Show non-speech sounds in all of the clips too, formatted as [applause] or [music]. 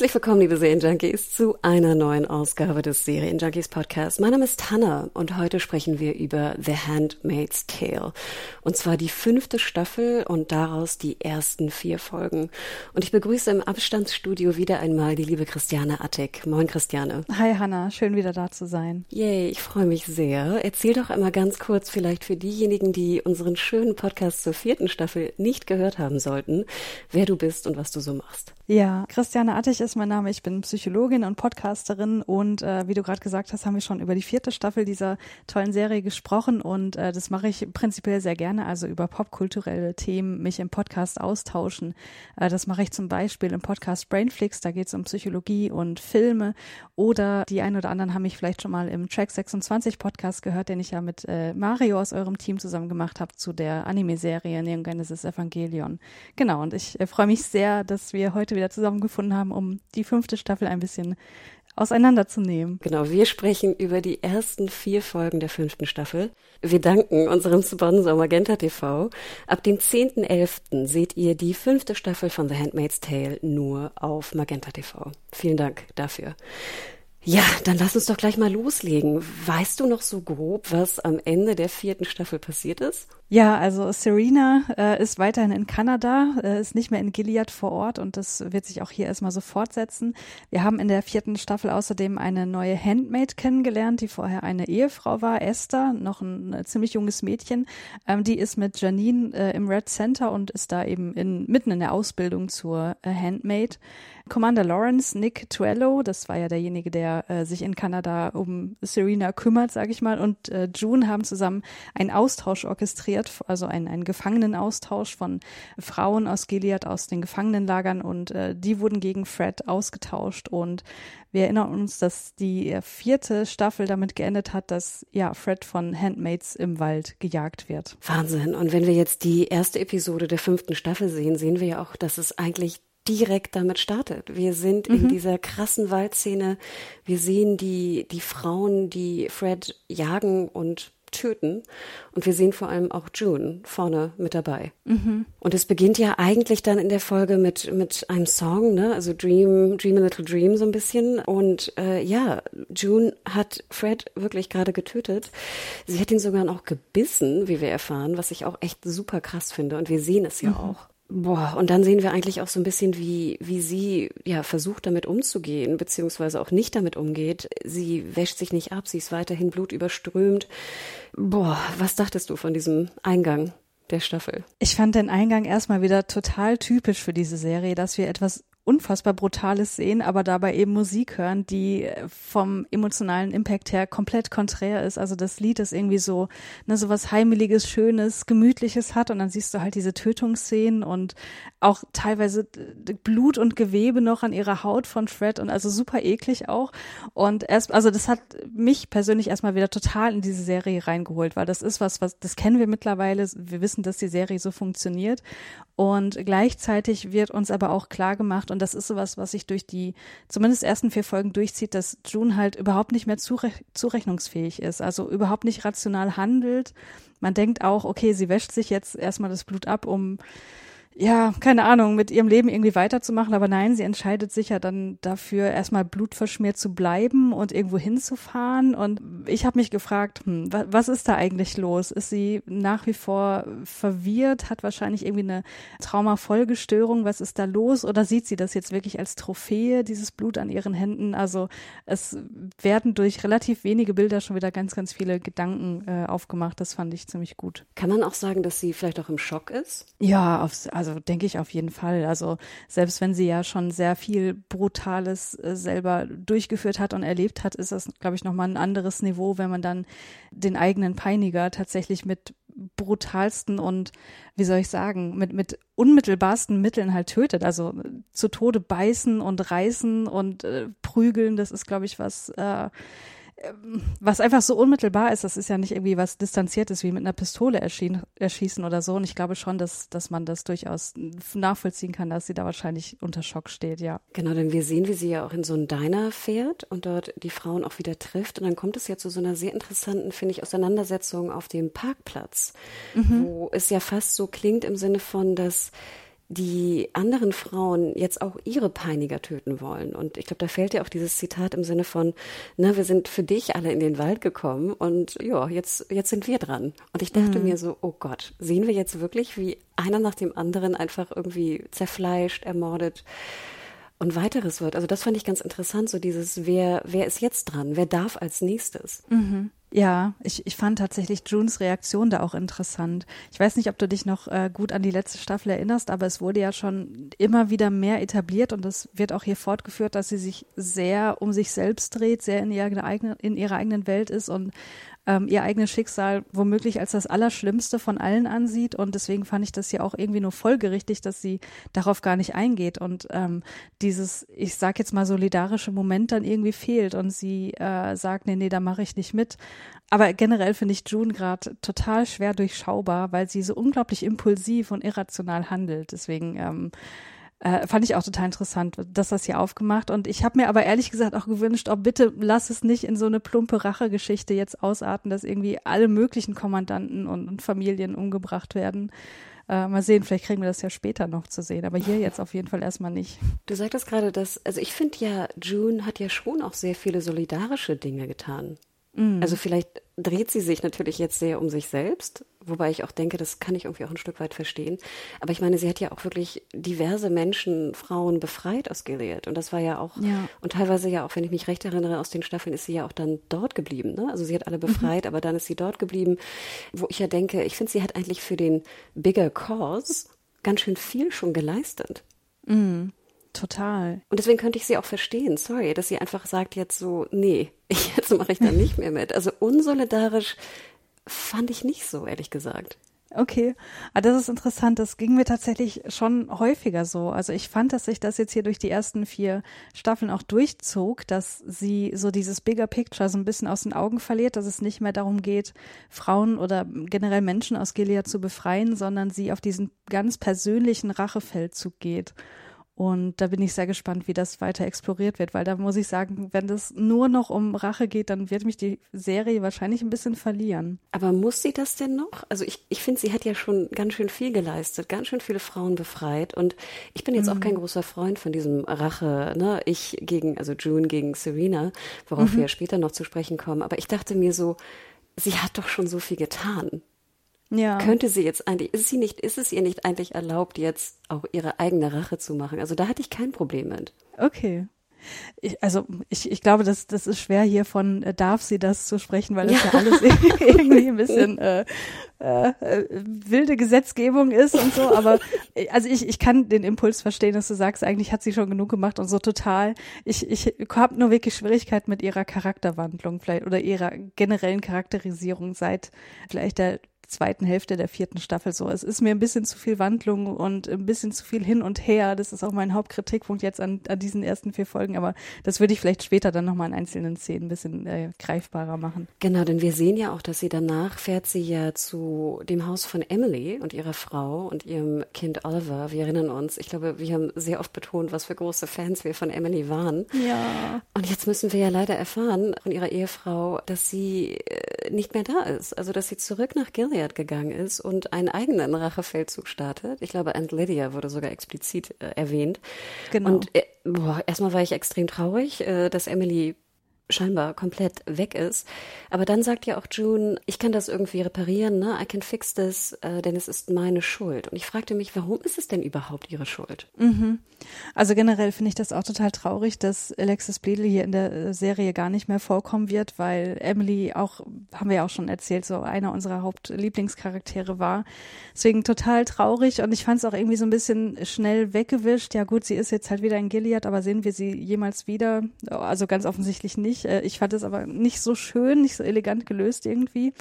Herzlich willkommen, liebe Serienjunkies, zu einer neuen Ausgabe des Serienjunkies Podcast. Mein Name ist Hannah und heute sprechen wir über The Handmaid's Tale. Und zwar die fünfte Staffel und daraus die ersten vier Folgen. Und ich begrüße im Abstandsstudio wieder einmal die liebe Christiane Attig. Moin, Christiane. Hi, Hannah. Schön wieder da zu sein. Yay, ich freue mich sehr. Erzähl doch einmal ganz kurz vielleicht für diejenigen, die unseren schönen Podcast zur vierten Staffel nicht gehört haben sollten, wer du bist und was du so machst. Ja, Christiane Attig ist mein Name. Ich bin Psychologin und Podcasterin. Und äh, wie du gerade gesagt hast, haben wir schon über die vierte Staffel dieser tollen Serie gesprochen. Und äh, das mache ich prinzipiell sehr gerne, also über popkulturelle Themen mich im Podcast austauschen. Äh, das mache ich zum Beispiel im Podcast Brainflix, da geht es um Psychologie und Filme. Oder die ein oder anderen haben mich vielleicht schon mal im Track 26 Podcast gehört, den ich ja mit äh, Mario aus eurem Team zusammen gemacht habe zu der Anime-Serie Neon Genesis Evangelion. Genau, und ich äh, freue mich sehr, dass wir heute wieder zusammengefunden haben, um die fünfte Staffel ein bisschen auseinanderzunehmen. Genau, wir sprechen über die ersten vier Folgen der fünften Staffel. Wir danken unserem Sponsor Magenta TV. Ab dem 10.11. seht ihr die fünfte Staffel von The Handmaid's Tale nur auf Magenta TV. Vielen Dank dafür. Ja, dann lass uns doch gleich mal loslegen. Weißt du noch so grob, was am Ende der vierten Staffel passiert ist? Ja, also Serena äh, ist weiterhin in Kanada, äh, ist nicht mehr in Gilead vor Ort und das wird sich auch hier erstmal so fortsetzen. Wir haben in der vierten Staffel außerdem eine neue Handmaid kennengelernt, die vorher eine Ehefrau war, Esther, noch ein, ein ziemlich junges Mädchen. Ähm, die ist mit Janine äh, im Red Center und ist da eben in, mitten in der Ausbildung zur äh, Handmaid. Commander Lawrence, Nick Tuello, das war ja derjenige, der äh, sich in Kanada um Serena kümmert, sage ich mal, und äh, June haben zusammen einen Austausch orchestriert, also einen, einen Gefangenenaustausch von Frauen aus Gilead aus den Gefangenenlagern und äh, die wurden gegen Fred ausgetauscht und wir erinnern uns, dass die vierte Staffel damit geendet hat, dass ja Fred von Handmaids im Wald gejagt wird. Wahnsinn. Und wenn wir jetzt die erste Episode der fünften Staffel sehen, sehen wir ja auch, dass es eigentlich direkt damit startet. Wir sind mhm. in dieser krassen Waldszene. Wir sehen die, die Frauen, die Fred jagen und töten. Und wir sehen vor allem auch June vorne mit dabei. Mhm. Und es beginnt ja eigentlich dann in der Folge mit, mit einem Song, ne? Also Dream, Dream a Little Dream so ein bisschen. Und äh, ja, June hat Fred wirklich gerade getötet. Sie hat ihn sogar noch gebissen, wie wir erfahren, was ich auch echt super krass finde. Und wir sehen es ja mhm. auch. Boah, und dann sehen wir eigentlich auch so ein bisschen, wie, wie sie ja versucht, damit umzugehen, beziehungsweise auch nicht damit umgeht. Sie wäscht sich nicht ab, sie ist weiterhin blutüberströmt. Boah, was dachtest du von diesem Eingang? Der Staffel. Ich fand den Eingang erstmal wieder total typisch für diese Serie, dass wir etwas unfassbar Brutales sehen, aber dabei eben Musik hören, die vom emotionalen Impact her komplett konträr ist. Also das Lied ist irgendwie so, ne, so was Heimeliges, Schönes, Gemütliches hat und dann siehst du halt diese Tötungsszenen und auch teilweise Blut und Gewebe noch an ihrer Haut von Fred und also super eklig auch. Und erst, also das hat mich persönlich erstmal wieder total in diese Serie reingeholt, weil das ist was, was, das kennen wir mittlerweile. Wir wissen, dass die Serie so funktioniert. Und gleichzeitig wird uns aber auch klar gemacht, und das ist sowas, was sich durch die zumindest ersten vier Folgen durchzieht, dass June halt überhaupt nicht mehr zurech zurechnungsfähig ist, also überhaupt nicht rational handelt. Man denkt auch, okay, sie wäscht sich jetzt erstmal das Blut ab, um ja, keine Ahnung, mit ihrem Leben irgendwie weiterzumachen, aber nein, sie entscheidet sich ja dann dafür, erstmal blutverschmiert zu bleiben und irgendwo hinzufahren. Und ich habe mich gefragt, hm, was ist da eigentlich los? Ist sie nach wie vor verwirrt, hat wahrscheinlich irgendwie eine Traumafolgestörung, was ist da los? Oder sieht sie das jetzt wirklich als Trophäe, dieses Blut an ihren Händen? Also es werden durch relativ wenige Bilder schon wieder ganz, ganz viele Gedanken äh, aufgemacht. Das fand ich ziemlich gut. Kann man auch sagen, dass sie vielleicht auch im Schock ist? Ja, aufs, also denke ich auf jeden Fall. Also selbst wenn sie ja schon sehr viel Brutales äh, selber durchgeführt hat und erlebt hat, ist das, glaube ich, nochmal ein anderes Niveau, wenn man dann den eigenen Peiniger tatsächlich mit brutalsten und, wie soll ich sagen, mit, mit unmittelbarsten Mitteln halt tötet. Also zu Tode beißen und reißen und äh, prügeln, das ist, glaube ich, was, äh, was einfach so unmittelbar ist, das ist ja nicht irgendwie was Distanziertes wie mit einer Pistole erschießen oder so. Und ich glaube schon, dass, dass man das durchaus nachvollziehen kann, dass sie da wahrscheinlich unter Schock steht, ja. Genau, denn wir sehen, wie sie ja auch in so einen Diner fährt und dort die Frauen auch wieder trifft. Und dann kommt es ja zu so einer sehr interessanten, finde ich, Auseinandersetzung auf dem Parkplatz, mhm. wo es ja fast so klingt im Sinne von, dass die anderen Frauen jetzt auch ihre Peiniger töten wollen. Und ich glaube, da fällt ja auch dieses Zitat im Sinne von, na, wir sind für dich alle in den Wald gekommen und ja, jetzt, jetzt sind wir dran. Und ich dachte mhm. mir so, oh Gott, sehen wir jetzt wirklich, wie einer nach dem anderen einfach irgendwie zerfleischt, ermordet und weiteres wird. Also das fand ich ganz interessant, so dieses, wer, wer ist jetzt dran? Wer darf als nächstes? Mhm. Ja, ich, ich fand tatsächlich Junes Reaktion da auch interessant. Ich weiß nicht, ob du dich noch äh, gut an die letzte Staffel erinnerst, aber es wurde ja schon immer wieder mehr etabliert und es wird auch hier fortgeführt, dass sie sich sehr um sich selbst dreht, sehr in ihrer, eigenen, in ihrer eigenen Welt ist und ähm, ihr eigenes Schicksal womöglich als das Allerschlimmste von allen ansieht. Und deswegen fand ich das ja auch irgendwie nur folgerichtig, dass sie darauf gar nicht eingeht und ähm, dieses, ich sag jetzt mal, solidarische Moment dann irgendwie fehlt und sie äh, sagt, nee, nee, da mache ich nicht mit. Aber generell finde ich June gerade total schwer durchschaubar, weil sie so unglaublich impulsiv und irrational handelt. Deswegen ähm, äh, fand ich auch total interessant, dass das hier aufgemacht. Und ich habe mir aber ehrlich gesagt auch gewünscht, oh bitte lass es nicht in so eine plumpe Rachegeschichte jetzt ausarten, dass irgendwie alle möglichen Kommandanten und, und Familien umgebracht werden. Äh, mal sehen, vielleicht kriegen wir das ja später noch zu sehen, aber hier jetzt auf jeden Fall erstmal nicht. Du sagtest gerade, dass, also ich finde ja, June hat ja schon auch sehr viele solidarische Dinge getan. Mhm. Also vielleicht dreht sie sich natürlich jetzt sehr um sich selbst, wobei ich auch denke, das kann ich irgendwie auch ein Stück weit verstehen. Aber ich meine, sie hat ja auch wirklich diverse Menschen, Frauen befreit aus Gilead. Und das war ja auch, ja. und teilweise ja auch, wenn ich mich recht erinnere, aus den Staffeln ist sie ja auch dann dort geblieben. Ne? Also sie hat alle mhm. befreit, mhm. aber dann ist sie dort geblieben, wo ich ja denke, ich finde, sie hat eigentlich für den Bigger Cause ganz schön viel schon geleistet. Mhm. Total. Und deswegen könnte ich sie auch verstehen, sorry, dass sie einfach sagt jetzt so, nee, [laughs] jetzt mache ich da nicht mehr mit. Also unsolidarisch fand ich nicht so, ehrlich gesagt. Okay, ah, das ist interessant. Das ging mir tatsächlich schon häufiger so. Also ich fand, dass sich das jetzt hier durch die ersten vier Staffeln auch durchzog, dass sie so dieses Bigger Picture so ein bisschen aus den Augen verliert, dass es nicht mehr darum geht, Frauen oder generell Menschen aus Gilead zu befreien, sondern sie auf diesen ganz persönlichen Rachefeldzug geht. Und da bin ich sehr gespannt, wie das weiter exploriert wird, weil da muss ich sagen, wenn das nur noch um Rache geht, dann wird mich die Serie wahrscheinlich ein bisschen verlieren. Aber muss sie das denn noch? Also ich, ich finde, sie hat ja schon ganz schön viel geleistet, ganz schön viele Frauen befreit. Und ich bin jetzt mhm. auch kein großer Freund von diesem Rache, ne? Ich gegen, also June gegen Serena, worauf mhm. wir später noch zu sprechen kommen. Aber ich dachte mir so, sie hat doch schon so viel getan. Ja. Könnte sie jetzt eigentlich, ist sie nicht, ist es ihr nicht eigentlich erlaubt, jetzt auch ihre eigene Rache zu machen? Also da hatte ich kein Problem mit. Okay. Ich, also ich, ich glaube, das, das ist schwer hier von äh, darf sie das zu sprechen, weil das ja, ja alles [laughs] irgendwie ein bisschen äh, äh, wilde Gesetzgebung ist und so. Aber äh, also ich, ich kann den Impuls verstehen, dass du sagst, eigentlich hat sie schon genug gemacht und so total. Ich, ich habe nur wirklich Schwierigkeiten mit ihrer Charakterwandlung vielleicht oder ihrer generellen Charakterisierung seit vielleicht der zweiten Hälfte der vierten Staffel so. Es ist mir ein bisschen zu viel Wandlung und ein bisschen zu viel hin und her. Das ist auch mein Hauptkritikpunkt jetzt an, an diesen ersten vier Folgen, aber das würde ich vielleicht später dann nochmal in einzelnen Szenen ein bisschen äh, greifbarer machen. Genau, denn wir sehen ja auch, dass sie danach fährt sie ja zu dem Haus von Emily und ihrer Frau und ihrem Kind Oliver. Wir erinnern uns, ich glaube, wir haben sehr oft betont, was für große Fans wir von Emily waren. Ja. Und jetzt müssen wir ja leider erfahren von ihrer Ehefrau, dass sie äh, nicht mehr da ist. Also, dass sie zurück nach Gilead Gilead gegangen ist und einen eigenen Rachefeldzug startet. Ich glaube, Aunt Lydia wurde sogar explizit äh, erwähnt. Genau. Und äh, boah, erstmal war ich extrem traurig, äh, dass Emily scheinbar komplett weg ist. Aber dann sagt ja auch June, ich kann das irgendwie reparieren, ne? I can fix this, äh, denn es ist meine Schuld. Und ich fragte mich, warum ist es denn überhaupt ihre Schuld? Mhm. Also generell finde ich das auch total traurig, dass Alexis Bledel hier in der äh, Serie gar nicht mehr vorkommen wird, weil Emily auch, haben wir ja auch schon erzählt, so einer unserer Hauptlieblingscharaktere war. Deswegen total traurig und ich fand es auch irgendwie so ein bisschen schnell weggewischt. Ja gut, sie ist jetzt halt wieder in Gilead, aber sehen wir sie jemals wieder? Also ganz offensichtlich nicht nicht. Äh, ich fand es aber nicht so schön, nicht so elegant gelöst irgendwie.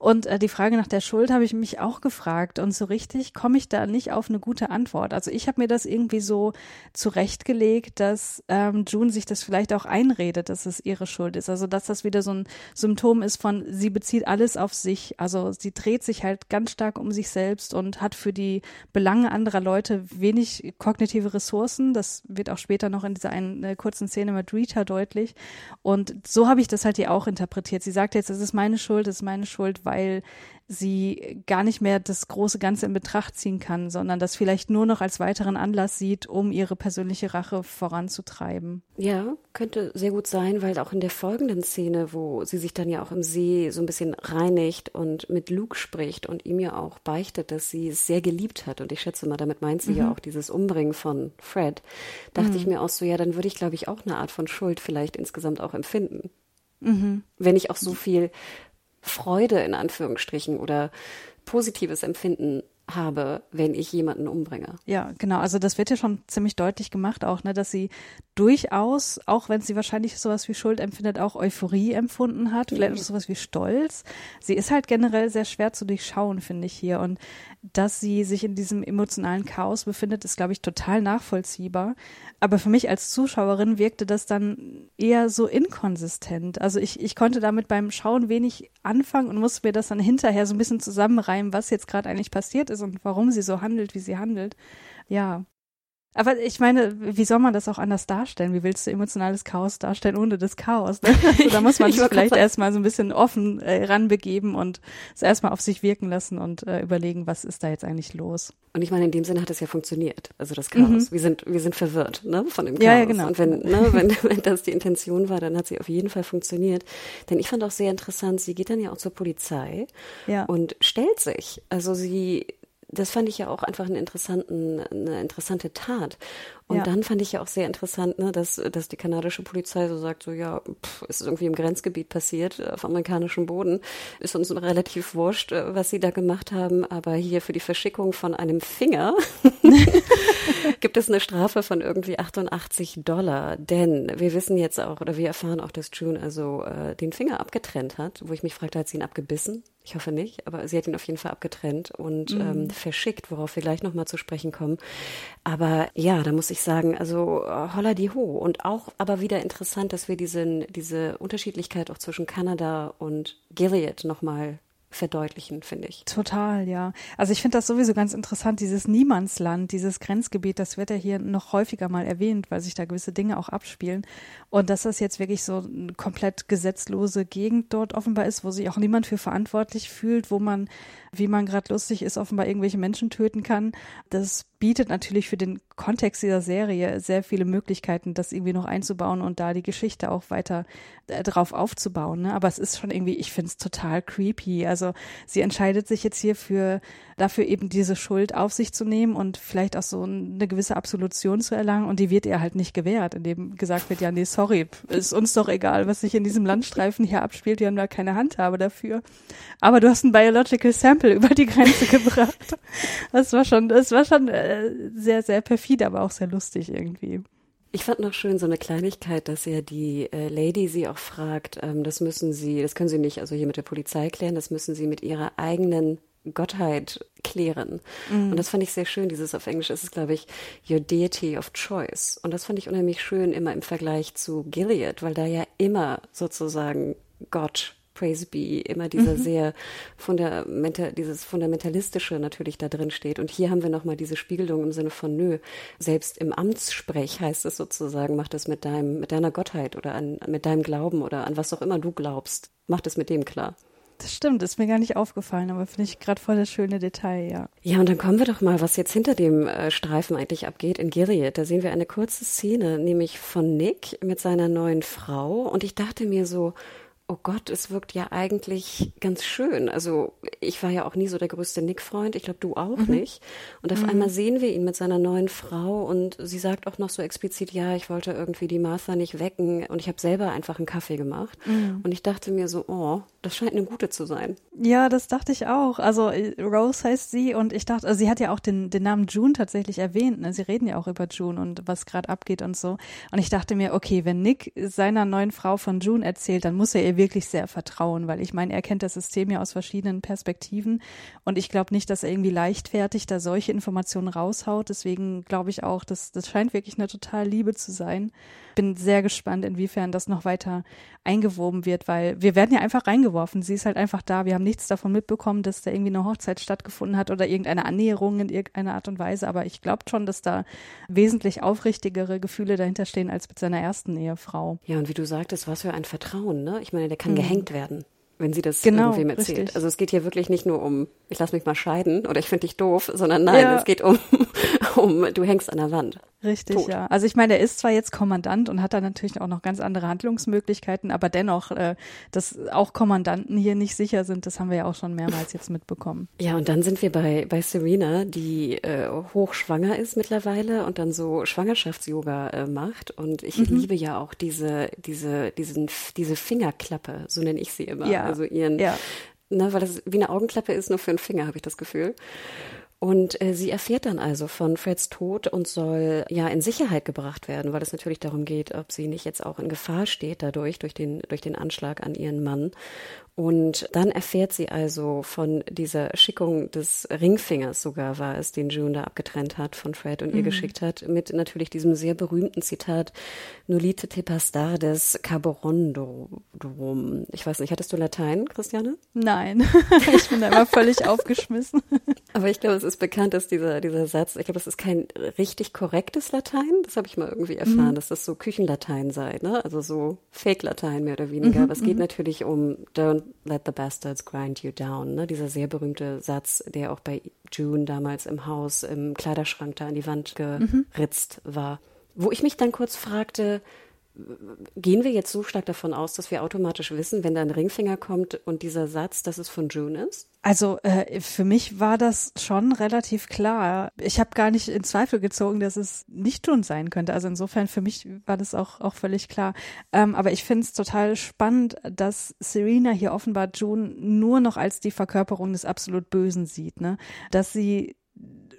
Und äh, die Frage nach der Schuld habe ich mich auch gefragt und so richtig komme ich da nicht auf eine gute Antwort. Also ich habe mir das irgendwie so zurechtgelegt, dass ähm, June sich das vielleicht auch einredet, dass es ihre Schuld ist. Also dass das wieder so ein Symptom ist von, sie bezieht alles auf sich. Also sie dreht sich halt ganz stark um sich selbst und hat für die Belange anderer Leute wenig kognitive Ressourcen. Das wird auch später noch in dieser einen äh, kurzen Szene mit Rita deutlich. Und so habe ich das halt hier auch interpretiert. Sie sagt jetzt, es ist meine Schuld, es ist meine Schuld, weil sie gar nicht mehr das große Ganze in Betracht ziehen kann, sondern das vielleicht nur noch als weiteren Anlass sieht, um ihre persönliche Rache voranzutreiben. Ja, könnte sehr gut sein, weil auch in der folgenden Szene, wo sie sich dann ja auch im See so ein bisschen reinigt und mit Luke spricht und ihm ja auch beichtet, dass sie es sehr geliebt hat. Und ich schätze mal, damit meint sie mhm. ja auch dieses Umbringen von Fred. Dachte mhm. ich mir auch so, ja, dann würde ich, glaube ich, auch eine Art von Schuld vielleicht insgesamt auch empfinden. Mhm. Wenn ich auch so viel Freude in Anführungsstrichen oder positives Empfinden habe, wenn ich jemanden umbringe. Ja, genau. Also das wird ja schon ziemlich deutlich gemacht auch, ne, dass sie durchaus, auch wenn sie wahrscheinlich sowas wie Schuld empfindet, auch Euphorie empfunden hat, vielleicht auch sowas wie Stolz. Sie ist halt generell sehr schwer zu durchschauen, finde ich hier. Und dass sie sich in diesem emotionalen Chaos befindet, ist, glaube ich, total nachvollziehbar. Aber für mich als Zuschauerin wirkte das dann eher so inkonsistent. Also ich, ich konnte damit beim Schauen wenig anfangen und musste mir das dann hinterher so ein bisschen zusammenreimen, was jetzt gerade eigentlich passiert ist und warum sie so handelt, wie sie handelt. Ja, aber ich meine, wie soll man das auch anders darstellen? Wie willst du emotionales Chaos darstellen ohne das Chaos? Ne? [laughs] Also da muss man sich vielleicht erstmal so ein bisschen offen äh, ranbegeben und es erstmal auf sich wirken lassen und äh, überlegen, was ist da jetzt eigentlich los? Und ich meine, in dem Sinne hat es ja funktioniert, also das Chaos. Mhm. Wir sind, wir sind verwirrt, ne, von dem Chaos. Ja, ja, genau. Und wenn, ne, wenn, [laughs] wenn das die Intention war, dann hat sie auf jeden Fall funktioniert. Denn ich fand auch sehr interessant, sie geht dann ja auch zur Polizei ja. und stellt sich. Also sie das fand ich ja auch einfach einen interessanten, eine interessante Tat. Und ja. dann fand ich ja auch sehr interessant, ne, dass, dass die kanadische Polizei so sagt, so ja, pff, es ist irgendwie im Grenzgebiet passiert, auf amerikanischem Boden, ist uns relativ wurscht, äh, was sie da gemacht haben, aber hier für die Verschickung von einem Finger [laughs] gibt es eine Strafe von irgendwie 88 Dollar, denn wir wissen jetzt auch, oder wir erfahren auch, dass June also äh, den Finger abgetrennt hat, wo ich mich fragte, hat sie ihn abgebissen? Ich hoffe nicht, aber sie hat ihn auf jeden Fall abgetrennt und mhm. ähm, verschickt, worauf wir gleich nochmal zu sprechen kommen. Aber ja, da muss ich sagen, also äh, holla die ho. Und auch aber wieder interessant, dass wir diesen, diese Unterschiedlichkeit auch zwischen Kanada und Gilead nochmal verdeutlichen, finde ich. Total, ja. Also ich finde das sowieso ganz interessant, dieses Niemandsland, dieses Grenzgebiet, das wird ja hier noch häufiger mal erwähnt, weil sich da gewisse Dinge auch abspielen. Und dass das jetzt wirklich so eine komplett gesetzlose Gegend dort offenbar ist, wo sich auch niemand für verantwortlich fühlt, wo man, wie man gerade lustig ist, offenbar irgendwelche Menschen töten kann, das bietet natürlich für den Kontext dieser Serie sehr viele Möglichkeiten, das irgendwie noch einzubauen und da die Geschichte auch weiter äh, drauf aufzubauen. Ne? Aber es ist schon irgendwie, ich finde es total creepy. Also sie entscheidet sich jetzt hier für dafür eben diese Schuld auf sich zu nehmen und vielleicht auch so eine gewisse Absolution zu erlangen und die wird ihr halt nicht gewährt, indem gesagt wird, ja, nee, sorry, ist uns doch egal, was sich in diesem Landstreifen hier abspielt, wir haben da keine Handhabe dafür. Aber du hast ein Biological Sample [laughs] über die Grenze gebracht. Das war schon, das war schon äh, sehr, sehr perfide, aber auch sehr lustig irgendwie. Ich fand noch schön so eine Kleinigkeit, dass ja die äh, Lady sie auch fragt, ähm, das müssen sie, das können sie nicht also hier mit der Polizei klären, das müssen sie mit ihrer eigenen Gottheit klären. Mhm. Und das fand ich sehr schön. Dieses auf Englisch ist es, glaube ich, Your Deity of Choice. Und das fand ich unheimlich schön immer im Vergleich zu Gilead, weil da ja immer sozusagen Gott Praise be, immer dieser mhm. sehr fundamental, dieses fundamentalistische natürlich da drin steht. Und hier haben wir nochmal diese Spiegelung im Sinne von nö, selbst im Amtssprech heißt es sozusagen, mach das mit deinem, mit deiner Gottheit oder an, mit deinem Glauben oder an was auch immer du glaubst. Mach das mit dem klar. Das stimmt, ist mir gar nicht aufgefallen, aber finde ich gerade voll das schöne Detail, ja. Ja, und dann kommen wir doch mal, was jetzt hinter dem äh, Streifen eigentlich abgeht in Gilead. Da sehen wir eine kurze Szene, nämlich von Nick mit seiner neuen Frau. Und ich dachte mir so, oh Gott, es wirkt ja eigentlich ganz schön. Also ich war ja auch nie so der größte Nick-Freund, ich glaube du auch mhm. nicht. Und auf mhm. einmal sehen wir ihn mit seiner neuen Frau und sie sagt auch noch so explizit, ja, ich wollte irgendwie die Martha nicht wecken und ich habe selber einfach einen Kaffee gemacht. Mhm. Und ich dachte mir so, oh, das scheint eine gute zu sein. Ja, das dachte ich auch. Also äh, Rose heißt sie und ich dachte, also sie hat ja auch den, den Namen June tatsächlich erwähnt. Ne? Sie reden ja auch über June und was gerade abgeht und so. Und ich dachte mir, okay, wenn Nick seiner neuen Frau von June erzählt, dann muss er ihr wirklich sehr vertrauen, weil ich meine, er kennt das System ja aus verschiedenen Perspektiven und ich glaube nicht, dass er irgendwie leichtfertig da solche Informationen raushaut. Deswegen glaube ich auch, dass das scheint wirklich eine total Liebe zu sein. Bin sehr gespannt, inwiefern das noch weiter eingewoben wird, weil wir werden ja einfach reingeworfen. Sie ist halt einfach da. Wir haben nichts davon mitbekommen, dass da irgendwie eine Hochzeit stattgefunden hat oder irgendeine Annäherung in irgendeiner Art und Weise. Aber ich glaube schon, dass da wesentlich aufrichtigere Gefühle dahinter stehen als mit seiner ersten Ehefrau. Ja, und wie du sagtest, was für ein Vertrauen, ne? Ich meine, der kann mhm. gehängt werden. wenn sie das Genau, irgendwem erzählt. richtig. Also es geht hier wirklich nicht nur um, ich lass mich mal scheiden oder ich finde dich doof, sondern nein, Ja. es geht um, [laughs] um, du hängst an der Wand. Richtig, Tot. ja. Also ich meine, er ist zwar jetzt Kommandant und hat da natürlich auch noch ganz andere Handlungsmöglichkeiten, aber dennoch, äh, dass auch Kommandanten hier nicht sicher sind, das haben wir ja auch schon mehrmals jetzt mitbekommen. Ja, und dann sind wir bei, bei Serena, die äh, hochschwanger ist mittlerweile und dann so Schwangerschafts-Yoga äh, macht. Und ich Mhm. liebe ja auch diese, diese, diesen, diese Fingerklappe, so nenne ich sie immer. Ja, Also ihren, ja. ne, weil das wie eine Augenklappe ist, nur für einen Finger, habe ich das Gefühl. Und äh, sie erfährt dann also von Freds Tod und soll ja in Sicherheit gebracht werden, weil es natürlich darum geht, ob sie nicht jetzt auch in Gefahr steht dadurch, durch den, durch den Anschlag an ihren Mann. Und dann erfährt sie also von dieser Schickung des Ringfingers sogar war es, den June da abgetrennt hat von Fred und ihr geschickt hat, mit natürlich diesem sehr berühmten Zitat Nolite te pastardes caborondum. Ich weiß nicht, hattest du Latein, Christiane? Nein, [laughs] ich bin da immer völlig aufgeschmissen. Aber ich glaube, es ist bekannt, dass dieser, dieser Satz, ich glaube, das ist kein richtig korrektes Latein. Das habe ich mal irgendwie erfahren, dass das so Küchenlatein sei, ne? Also so Fake-Latein mehr oder weniger. Aber es geht natürlich um Don't let the bastards grind you down, ne? Dieser sehr berühmte Satz, der auch bei June damals im Haus, im Kleiderschrank da an die Wand geritzt war. Wo ich mich dann kurz fragte, gehen wir jetzt so stark davon aus, dass wir automatisch wissen, wenn da ein Ringfinger kommt und dieser Satz, dass es von June ist? Also äh, für mich war das schon relativ klar. Ich habe gar nicht in Zweifel gezogen, dass es nicht June sein könnte. Also insofern für mich war das auch auch völlig klar. Ähm, aber ich finde es total spannend, dass Serena hier offenbar June nur noch als die Verkörperung des absolut Bösen sieht. Ne? Dass sie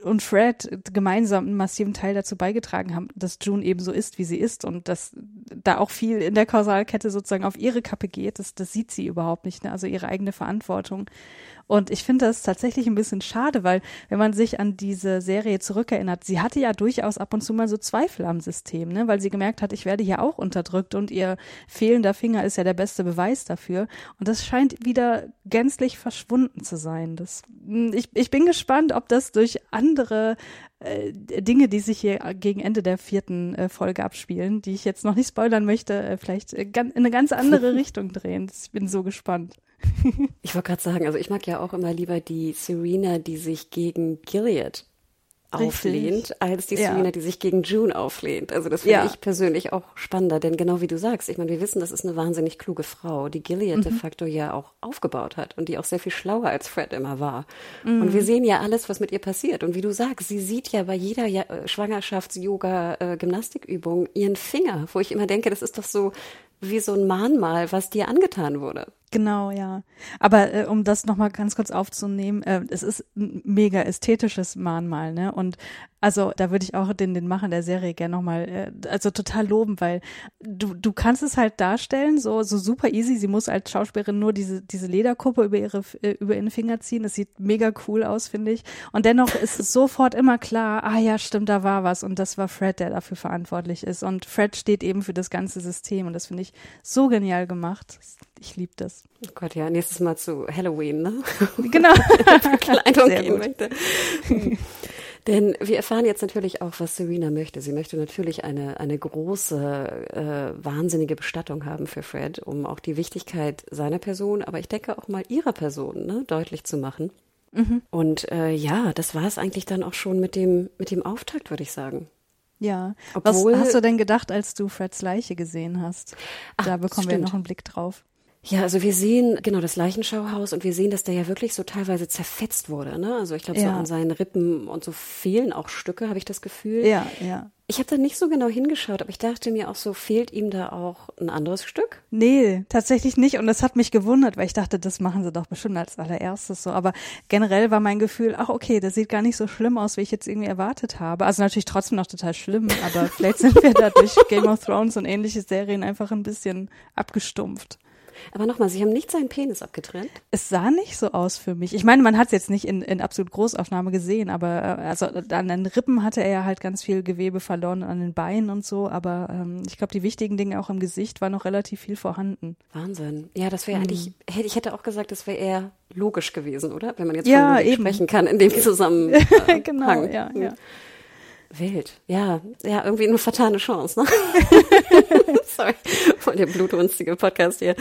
und Fred gemeinsam einen massiven Teil dazu beigetragen haben, dass June eben so ist, wie sie ist und dass da auch viel in der Kausalkette sozusagen auf ihre Kappe geht, das, das sieht sie überhaupt nicht, ne? also ihre eigene Verantwortung. Und ich finde das tatsächlich ein bisschen schade, weil wenn man sich an diese Serie zurückerinnert, sie hatte ja durchaus ab und zu mal so Zweifel am System, ne? weil sie gemerkt hat, ich werde hier auch unterdrückt und ihr fehlender Finger ist ja der beste Beweis dafür. Und das scheint wieder gänzlich verschwunden zu sein. Das, ich, ich bin gespannt, ob das durch andere äh, Dinge, die sich hier gegen Ende der vierten äh, Folge abspielen, die ich jetzt noch nicht spoilern möchte, äh, vielleicht in eine ganz andere [laughs] Richtung drehen. Ich bin so gespannt. Ich wollte gerade sagen, also ich mag ja auch immer lieber die Serena, die sich gegen Gilead auflehnt, als die Ja. Serena, die sich gegen June auflehnt. Also das finde Ja. ich persönlich auch spannender, denn genau wie du sagst, ich meine, wir wissen, das ist eine wahnsinnig kluge Frau, die Gilead Mhm. de facto ja auch aufgebaut hat und die auch sehr viel schlauer als Fred immer war. Mhm. Und wir sehen ja alles, was mit ihr passiert. Und wie du sagst, sie sieht ja bei jeder ja äh, Schwangerschafts-Yoga-Gymnastikübung ihren Finger, wo ich immer denke, das ist doch so wie so ein Mahnmal, was dir angetan wurde. Genau, ja. Aber äh, um das nochmal ganz kurz aufzunehmen, äh, es ist ein mega ästhetisches Mahnmal, ne? Und also da würde ich auch den, den Macher der Serie gerne nochmal, äh, also total loben, weil du, du kannst es halt darstellen, so, so super easy. Sie muss als Schauspielerin nur diese, diese Lederkuppe über ihre, äh, über ihren Finger ziehen. Das sieht mega cool aus, finde ich. Und dennoch ist es sofort immer klar, ah ja, stimmt, da war was. Und das war Fred, der dafür verantwortlich ist. Und Fred steht eben für das ganze System. Und das finde ich so genial gemacht. Ich liebe das. Oh Gott, ja, nächstes Mal zu Halloween, ne? Genau. [laughs] Verkleidung gehen möchte. [laughs] Denn wir erfahren jetzt natürlich auch, was Serena möchte. Sie möchte natürlich eine, eine große, äh, wahnsinnige Bestattung haben für Fred, um auch die Wichtigkeit seiner Person, aber ich denke auch mal ihrer Person ne, deutlich zu machen. Mhm. Und äh, ja, das war es eigentlich dann auch schon mit dem, mit dem Auftakt, würde ich sagen. Ja. Obwohl- Was hast du denn gedacht, als du Freds Leiche gesehen hast? Da Ach, bekommen wir stimmt. noch einen Blick drauf. Ja, also wir sehen genau das Leichenschauhaus und wir sehen, dass der ja wirklich so teilweise zerfetzt wurde. Ne? Also ich glaube, so Ja. an seinen Rippen und so fehlen auch Stücke, habe ich das Gefühl. Ja, ja. Ich habe da nicht so genau hingeschaut, aber ich dachte mir auch so, fehlt ihm da auch ein anderes Stück? Nee, tatsächlich nicht. Und das hat mich gewundert, weil ich dachte, das machen sie doch bestimmt als allererstes so. Aber generell war mein Gefühl, ach okay, das sieht gar nicht so schlimm aus, wie ich jetzt irgendwie erwartet habe. Also natürlich trotzdem noch total schlimm, aber vielleicht sind wir da durch [laughs] Game of Thrones und ähnliche Serien einfach ein bisschen abgestumpft. Aber nochmal, Sie haben nicht seinen Penis abgetrennt? Es sah nicht so aus für mich. Ich meine, man hat es jetzt nicht in, in absolut Großaufnahme gesehen, aber äh, also an den Rippen hatte er ja halt ganz viel Gewebe verloren, an den Beinen und so. Aber ähm, ich glaube, die wichtigen Dinge auch im Gesicht war noch relativ viel vorhanden. Wahnsinn. Ja, das wäre Mhm. eigentlich, hätte, ich hätte auch gesagt, das wäre eher logisch gewesen, oder? Wenn man jetzt Ja, von sprechen kann in dem Zusammenhang. [laughs] genau, ja, ja. Wild. Ja, ja, irgendwie eine vertane Chance, ne? [laughs] [laughs] Sorry, voll der blutrünstige Podcast hier.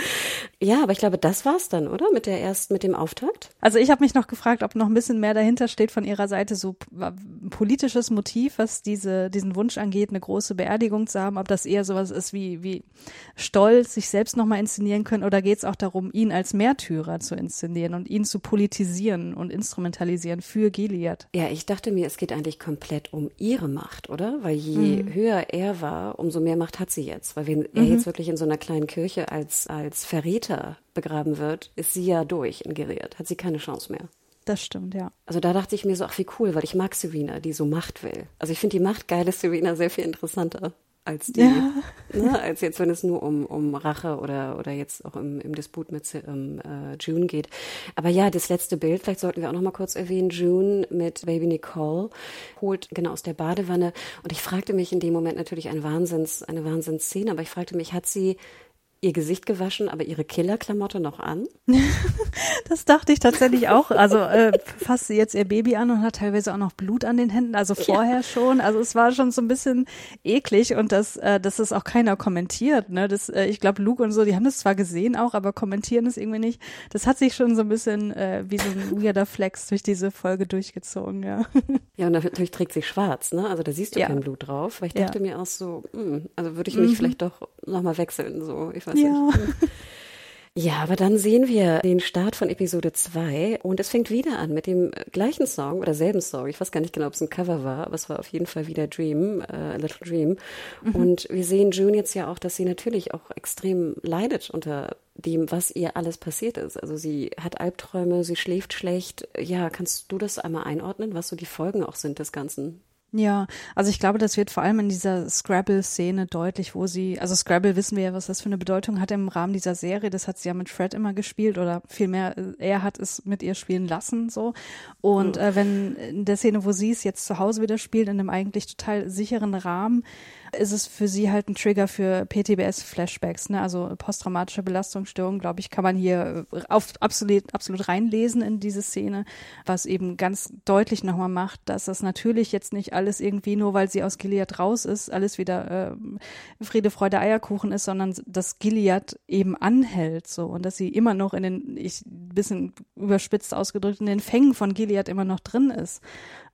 Ja, aber ich glaube, das war's dann, oder? Mit der ersten, mit dem Auftakt? Also ich habe mich noch gefragt, ob noch ein bisschen mehr dahinter steht von ihrer Seite, so ein politisches Motiv, was diese, diesen Wunsch angeht, eine große Beerdigung zu haben, ob das eher sowas ist wie, wie Stolz, sich selbst nochmal inszenieren können, oder geht es auch darum, ihn als Märtyrer zu inszenieren und ihn zu politisieren und instrumentalisieren für Gilead? Ja, ich dachte mir, es geht eigentlich komplett um ihre Macht, oder? Weil je mhm. höher er war, umso mehr Macht hat sie jetzt. Weil wenn er mhm. jetzt wirklich in so einer kleinen Kirche als, als Verräter begraben wird, ist sie ja durch in Gilead, hat sie keine Chance mehr. Das stimmt, ja. Also da dachte ich mir so, ach wie cool, weil ich mag Serena, die so Macht will. Also ich finde die machtgeile Serena sehr viel interessanter als die, ja. ne, als jetzt, wenn es nur um, um Rache oder, oder jetzt auch im, im Disput mit ähm, äh, June geht. Aber ja, das letzte Bild, vielleicht sollten wir auch noch mal kurz erwähnen, June mit Baby Nicole holt genau aus der Badewanne und ich fragte mich in dem Moment natürlich ein Wahnsinns, eine Wahnsinnsszene, aber ich fragte mich, hat sie ihr Gesicht gewaschen, aber ihre Killerklamotte noch an? [laughs] das dachte ich tatsächlich auch. Also äh, fasst sie jetzt ihr Baby an und hat teilweise auch noch Blut an den Händen, also vorher ja. schon. Also es war schon so ein bisschen eklig und das, äh, dass es auch keiner kommentiert. Ne? Das, äh, ich glaube, Luke und so, die haben das zwar gesehen auch, aber kommentieren es irgendwie nicht. Das hat sich schon so ein bisschen äh, wie so ein weirder Flex durch diese Folge durchgezogen, ja. [laughs] Ja, und natürlich trägt sie schwarz, ne? Also da siehst du ja. kein Blut drauf. Weil ich dachte ja. mir auch so, mh, hm, also würde ich mich mhm. vielleicht doch nochmal wechseln. So, ich weiß ja. Ja, aber dann sehen wir den Start von Episode 2 und es fängt wieder an mit dem gleichen Song oder selben Song. Ich weiß gar nicht genau, ob es ein Cover war, aber es war auf jeden Fall wieder Dream, äh, A Little Dream. Mhm. Und wir sehen June jetzt ja auch, dass sie natürlich auch extrem leidet unter dem, was ihr alles passiert ist. Also sie hat Albträume, sie schläft schlecht. Ja, kannst du das einmal einordnen, was so die Folgen auch sind des Ganzen? Ja, also ich glaube, das wird vor allem in dieser Scrabble-Szene deutlich, wo sie, also Scrabble wissen wir ja, was das für eine Bedeutung hat im Rahmen dieser Serie. Das hat sie ja mit Fred immer gespielt oder vielmehr, äh, er hat es mit ihr spielen lassen, so. Und äh, wenn in der Szene, wo sie es jetzt zu Hause wieder spielt, in einem eigentlich total sicheren Rahmen, ist es für sie halt ein Trigger für PTBS-Flashbacks, ne? Also posttraumatische Belastungsstörung, glaube ich, kann man hier äh, auf absolut, absolut reinlesen in diese Szene, was eben ganz deutlich nochmal macht, dass das natürlich jetzt nicht alles irgendwie nur, weil sie aus Gilead raus ist, alles wieder äh, Friede, Freude, Eierkuchen ist, sondern dass Gilead eben anhält so und dass sie immer noch in den, ich bisschen überspitzt ausgedrückt, in den Fängen von Gilead immer noch drin ist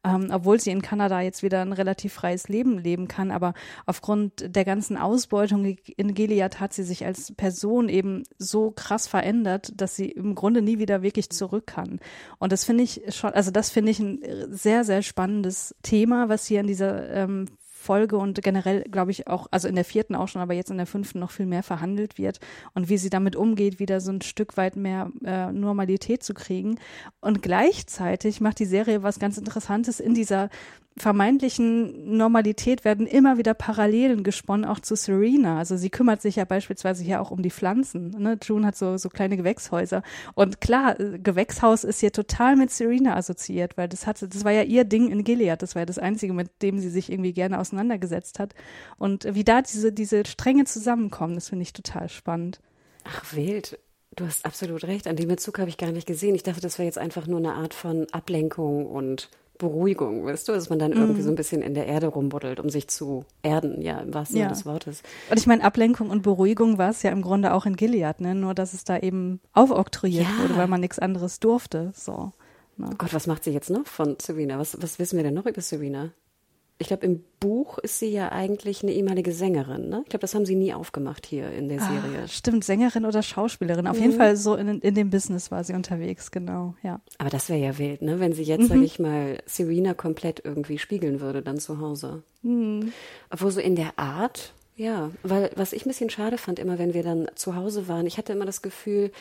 ähm, obwohl sie in Kanada jetzt wieder ein relativ freies Leben leben kann. Aber aufgrund der ganzen Ausbeutung in Gilead hat sie sich als Person eben so krass verändert, dass sie im Grunde nie wieder wirklich zurück kann. Und das finde ich schon, also das finde ich ein sehr, sehr spannendes Thema, was hier in dieser ähm, Folge und generell, glaube ich, auch, also in der vierten auch schon, aber jetzt in der fünften noch viel mehr verhandelt wird und wie sie damit umgeht, wieder so ein Stück weit mehr äh, Normalität zu kriegen. Und gleichzeitig macht die Serie was ganz Interessantes in dieser vermeintlichen Normalität werden immer wieder Parallelen gesponnen, auch zu Serena. Also sie kümmert sich ja beispielsweise hier auch um die Pflanzen. Ne? June hat so, so kleine Gewächshäuser. Und klar, äh, Gewächshaus ist hier total mit Serena assoziiert, weil das hatte, das war ja ihr Ding in Gilead. Das war ja das Einzige, mit dem sie sich irgendwie gerne auseinandergesetzt hat. Und wie da diese, diese Stränge zusammenkommen, das finde ich total spannend. Ach, wild. Du hast absolut recht. An dem Bezug habe ich gar nicht gesehen. Ich dachte, das wäre jetzt einfach nur eine Art von Ablenkung und Beruhigung, weißt du, dass man dann mhm. irgendwie so ein bisschen in der Erde rumbuddelt, um sich zu erden, ja, im wahrsten Sinne des Wortes. Und ich meine, Ablenkung und Beruhigung war es ja im Grunde auch in Gilead, ne? Nur dass es da eben aufoktroyiert ja. wurde, weil man nichts anderes durfte. So. Ne? Oh Gott, was macht sie jetzt noch von Serena? Was, was wissen wir denn noch über Serena? Ich glaube, im Buch ist sie ja eigentlich eine ehemalige Sängerin. Ne? Ich glaube, das haben sie nie aufgemacht hier in der ah, Serie. Ah, stimmt, Sängerin oder Schauspielerin. Auf mhm. jeden Fall so in, in dem Business war sie unterwegs, genau, ja. Aber das wäre ja wild, ne? wenn sie jetzt, mhm. sage ich mal, Serena komplett irgendwie spiegeln würde dann zu Hause. Mhm. Obwohl so in der Art, ja, weil was ich ein bisschen schade fand, immer wenn wir dann zu Hause waren, ich hatte immer das Gefühl,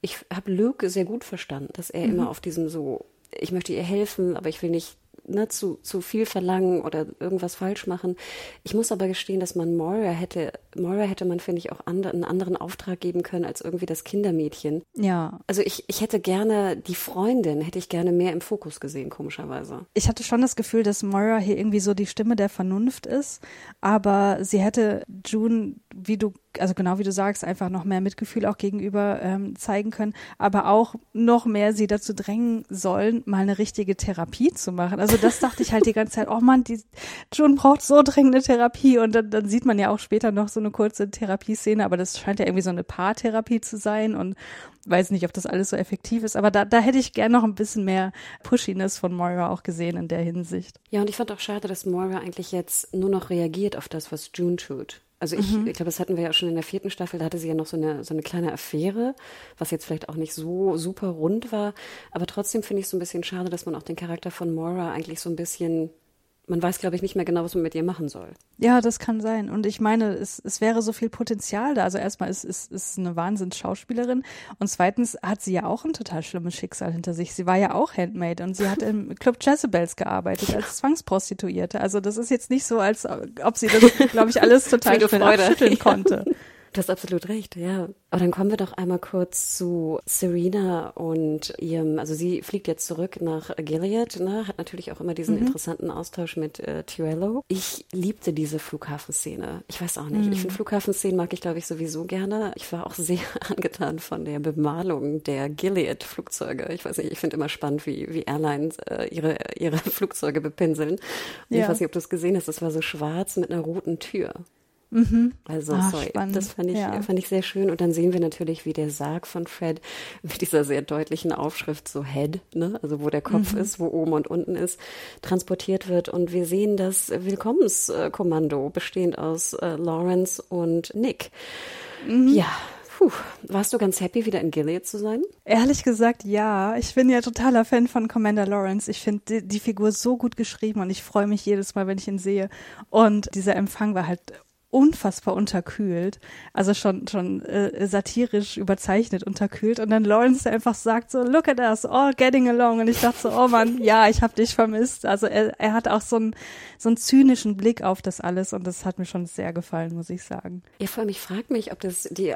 ich habe Luke sehr gut verstanden, dass er mhm. immer auf diesem so, ich möchte ihr helfen, aber ich will nicht ne, zu, zu viel verlangen oder irgendwas falsch machen. Ich muss aber gestehen, dass man Moira hätte, Moira hätte man, finde ich, auch andre, einen anderen Auftrag geben können als irgendwie das Kindermädchen. Ja. Also ich, ich hätte gerne die Freundin, hätte ich gerne mehr im Fokus gesehen, komischerweise. Ich hatte schon das Gefühl, dass Moira hier irgendwie so die Stimme der Vernunft ist, aber sie hätte June, wie du also genau wie du sagst, einfach noch mehr Mitgefühl auch gegenüber ähm, zeigen können, aber auch noch mehr sie dazu drängen sollen, mal eine richtige Therapie zu machen. Also das dachte ich halt die ganze Zeit, oh Mann, die June braucht so dringende Therapie und dann, dann sieht man ja auch später noch so so eine kurze Therapieszene, aber das scheint ja irgendwie so eine Paartherapie zu sein und weiß nicht, ob das alles so effektiv ist, aber da, da hätte ich gern noch ein bisschen mehr Pushiness von Moira auch gesehen in der Hinsicht. Ja, und ich fand auch schade, dass Moira eigentlich jetzt nur noch reagiert auf das, was June tut. Also ich, mhm. ich glaube, das hatten wir ja schon in der vierten Staffel, da hatte sie ja noch so eine, so eine kleine Affäre, was jetzt vielleicht auch nicht so super rund war. Aber trotzdem finde ich es so ein bisschen schade, dass man auch den Charakter von Moira eigentlich so ein bisschen man weiß, glaube ich, nicht mehr genau, was man mit ihr machen soll. Ja, das kann sein. Und ich meine, es, es wäre so viel Potenzial da. Also erstmal ist es ist, ist eine Wahnsinns-Schauspielerin und zweitens hat sie ja auch ein total schlimmes Schicksal hinter sich. Sie war ja auch Handmaid und sie hat im [laughs] Club Jezebels gearbeitet als Zwangsprostituierte. Also das ist jetzt nicht so, als ob sie das, glaube ich, alles [laughs] total schnell abschütteln [laughs] konnte. Du hast absolut recht, ja. Aber dann kommen wir doch einmal kurz zu Serena und ihrem, also sie fliegt jetzt zurück nach Gilead, ne, hat natürlich auch immer diesen mhm. interessanten Austausch mit äh, Tirello. Ich liebte diese Flughafenszene. Ich weiß auch nicht. Mhm. Ich finde Flughafenszenen mag ich, glaube ich, sowieso gerne. Ich war auch [laughs] sehr angetan von der Bemalung der Gilead-Flugzeuge. Ich weiß nicht, ich finde immer spannend, wie, wie Airlines äh, ihre, ihre [laughs] Flugzeuge bepinseln. Ja. Ich weiß nicht, ob du es gesehen hast, das war so schwarz mit einer roten Tür. Mhm. Also, Ach, sorry, spannend. das fand ich, ja. fand ich sehr schön. Und dann sehen wir natürlich, wie der Sarg von Fred mit dieser sehr deutlichen Aufschrift so Head, ne, also wo der Kopf mhm. ist, wo oben und unten ist, transportiert wird. Und wir sehen das Willkommenskommando bestehend aus äh, Lawrence und Nick. Mhm. Ja, Puh, warst du ganz happy, wieder in Gilead zu sein? Ehrlich gesagt, ja. Ich bin ja totaler Fan von Commander Lawrence. Ich finde die, die, Figur so gut geschrieben und ich freue mich jedes Mal, wenn ich ihn sehe. Und dieser Empfang war halt unfassbar unterkühlt, also schon schon äh, satirisch überzeichnet unterkühlt und dann Lawrence einfach sagt so look at us all getting along und ich dachte so oh Mann ja ich habe dich vermisst also er, er hat auch so einen so einen zynischen Blick auf das alles und das hat mir schon sehr gefallen muss ich sagen ja vor allem ich frage mich ob das die